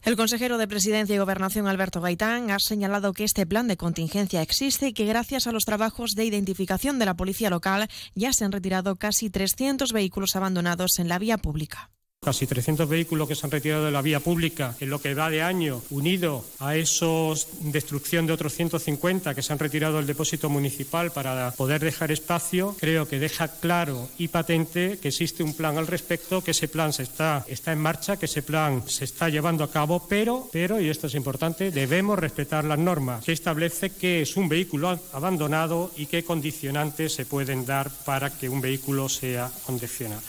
El consejero de Presidencia y Gobernación, Alberto Gaitán, ha señalado que este plan de contingencia existe y que gracias a los trabajos de identificación de la policía local ya se han retirado casi 300 vehículos abandonados en la vía pública. Casi 300 vehículos que se han retirado de la vía pública en lo que va de año, unido a esos destrucción de otros 150 que se han retirado del depósito municipal para poder dejar espacio, creo que deja claro y patente que existe un plan al respecto, que ese plan está, está en marcha, que ese plan se está llevando a cabo, pero, pero, y esto es importante, debemos respetar las normas que establece que es un vehículo abandonado y qué condicionantes se pueden dar para que un vehículo sea condicionado.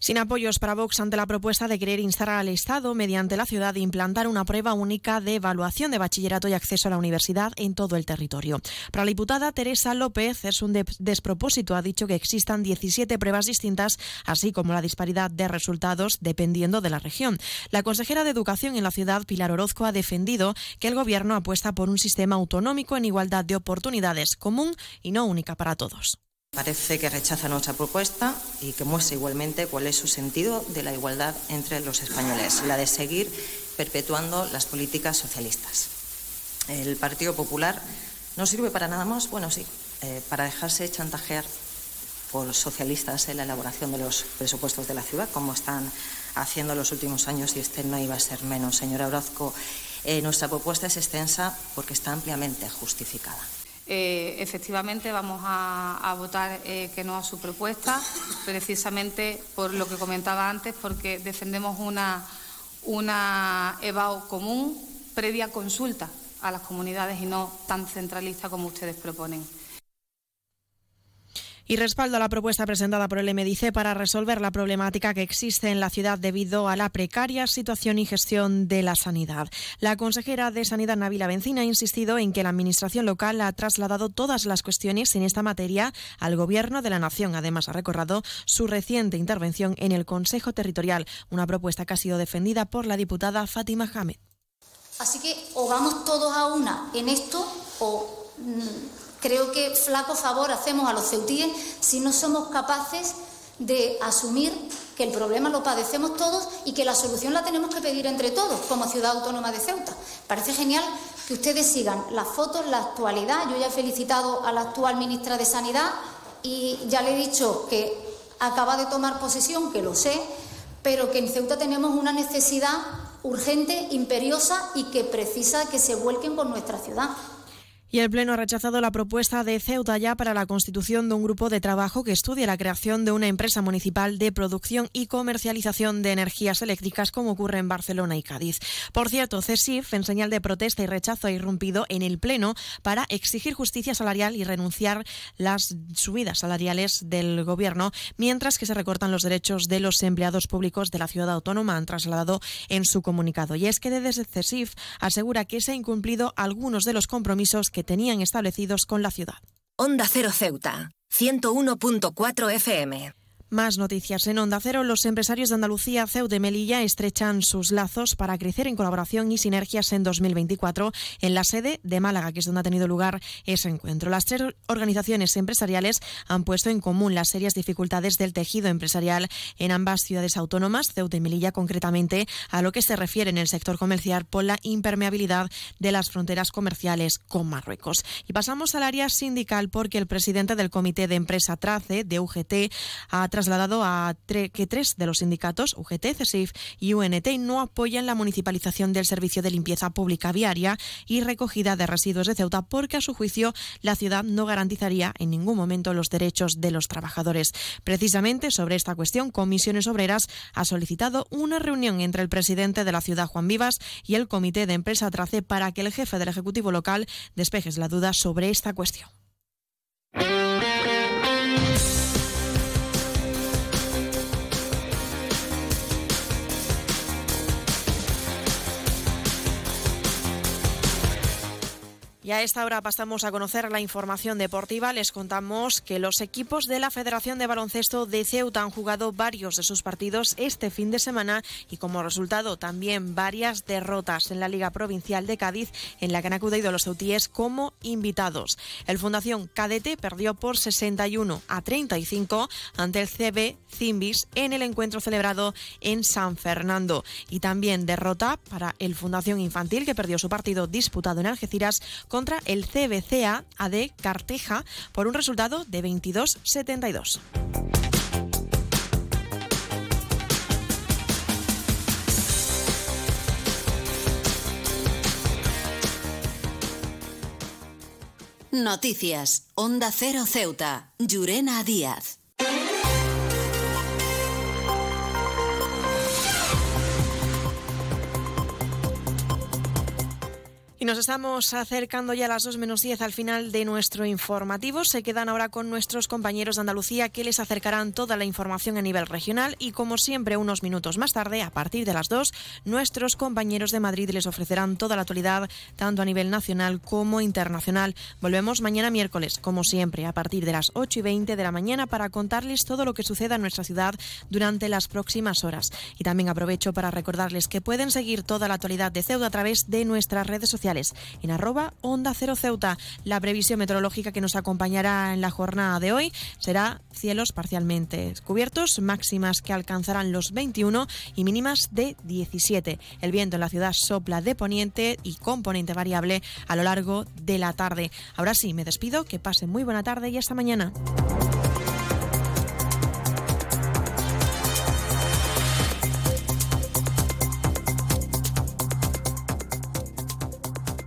Sin apoyos para Vox ante la propuesta de querer instar al Estado, mediante la ciudad, de implantar una prueba única de evaluación de bachillerato y acceso a la universidad en todo el territorio. Para la diputada Teresa López es un despropósito. Ha dicho que existan 17 pruebas distintas, así como la disparidad de resultados dependiendo de la región. La consejera de Educación en la ciudad, Pilar Orozco, ha defendido que el Gobierno apuesta por un sistema autonómico en igualdad de oportunidades, común y no única para todos. Parece que rechaza nuestra propuesta y que muestra igualmente cuál es su sentido de la igualdad entre los españoles, la de seguir perpetuando las políticas socialistas. El Partido Popular no sirve para nada más, bueno, sí, eh, para dejarse chantajear por socialistas en la elaboración de los presupuestos de la ciudad, como están haciendo los últimos años, y este no iba a ser menos. Señora Orozco, eh, nuestra propuesta es extensa porque está ampliamente justificada. Eh, efectivamente vamos a, votar eh, que no a su propuesta, precisamente por lo que comentaba antes, porque defendemos una, una EBAU común previa consulta a las comunidades y no tan centralista como ustedes proponen y respaldo a la propuesta presentada por el MDIC para resolver la problemática que existe en la ciudad debido a la precaria situación y gestión de la sanidad. La consejera de Sanidad, Navila Bencina, ha insistido en que la Administración local ha trasladado todas las cuestiones en esta materia al Gobierno de la Nación. Además, ha recordado su reciente intervención en el Consejo Territorial, una propuesta que ha sido defendida por la diputada Fátima Hamed. Así que o vamos todos a una en esto o mm, Creo que flaco favor hacemos a los ceutíes si no somos capaces de asumir que el problema lo padecemos todos y que la solución la tenemos que pedir entre todos como ciudad autónoma de Ceuta. Parece genial que ustedes sigan las fotos, la actualidad. Yo ya he felicitado a la actual ministra de Sanidad y ya le he dicho que acaba de tomar posesión, que lo sé, pero que en Ceuta tenemos una necesidad urgente, imperiosa y que precisa que se vuelquen por nuestra ciudad. Y el Pleno ha rechazado la propuesta de Ceuta ya para la constitución de un grupo de trabajo que estudie la creación de una empresa municipal de producción y comercialización de energías eléctricas como ocurre en Barcelona y Cádiz. Por cierto, CESIF, en señal de protesta y rechazo, ha irrumpido en el Pleno para exigir justicia salarial y renunciar las subidas salariales del Gobierno, mientras que se recortan los derechos de los empleados públicos de la ciudad autónoma, han trasladado en su comunicado. Y es que desde CESIF asegura que se han incumplido algunos de los compromisos que que tenían establecidos con la ciudad. Onda Cero Ceuta, 101.4 FM. Más noticias en Onda Cero. Los empresarios de Andalucía, Ceuta y Melilla estrechan sus lazos para crecer en colaboración y sinergias en 2024 en la sede de Málaga, que es donde ha tenido lugar ese encuentro. Las tres organizaciones empresariales han puesto en común las serias dificultades del tejido empresarial en ambas ciudades autónomas, Ceuta y Melilla concretamente, a lo que se refiere en el sector comercial por la impermeabilidad de las fronteras comerciales con Marruecos. Y pasamos al área sindical porque el presidente del Comité de Empresa TRACE, de UGT, ha trasladado a que tres de los sindicatos, UGT, CESIF y UNT, no apoyan la municipalización del servicio de limpieza pública viaria y recogida de residuos de Ceuta porque, a su juicio, la ciudad no garantizaría en ningún momento los derechos de los trabajadores. Precisamente sobre esta cuestión, Comisiones Obreras ha solicitado una reunión entre el presidente de la ciudad, Juan Vivas, y el comité de empresa Trace para que el jefe del Ejecutivo local despeje la duda sobre esta cuestión. Y a esta hora pasamos a conocer la información deportiva. Les contamos que los equipos de la Federación de Baloncesto de Ceuta han jugado varios de sus partidos este fin de semana y como resultado también varias derrotas en la Liga Provincial de Cádiz en la que han acudido los ceutíes como invitados. El Fundación Cadete perdió por 61 a 35 ante el CB Cimbis en el encuentro celebrado en San Fernando y también derrota para el Fundación Infantil que perdió su partido disputado en Algeciras contra el CBCA AD Carteja por un resultado de 22-72. Noticias. Onda Cero Ceuta. Llurena Díaz. Y nos estamos acercando ya a las 2 menos 10 al final de nuestro informativo. Se quedan ahora con nuestros compañeros de Andalucía que les acercarán toda la información a nivel regional y como siempre unos minutos más tarde, a partir de las 2, nuestros compañeros de Madrid les ofrecerán toda la actualidad tanto a nivel nacional como internacional. Volvemos mañana miércoles, como siempre, a partir de las 8 y 20 de la mañana para contarles todo lo que suceda en nuestra ciudad durante las próximas horas. Y también aprovecho para recordarles que pueden seguir toda la actualidad de Ceuta a través de nuestras redes en arroba Onda Cero Ceuta. La previsión meteorológica que nos acompañará en la jornada de hoy será cielos parcialmente cubiertos, máximas que alcanzarán los 21 y mínimas de 17. El viento en la ciudad sopla de poniente y componente variable a lo largo de la tarde. Ahora sí, me despido, que pasen muy buena tarde y hasta mañana.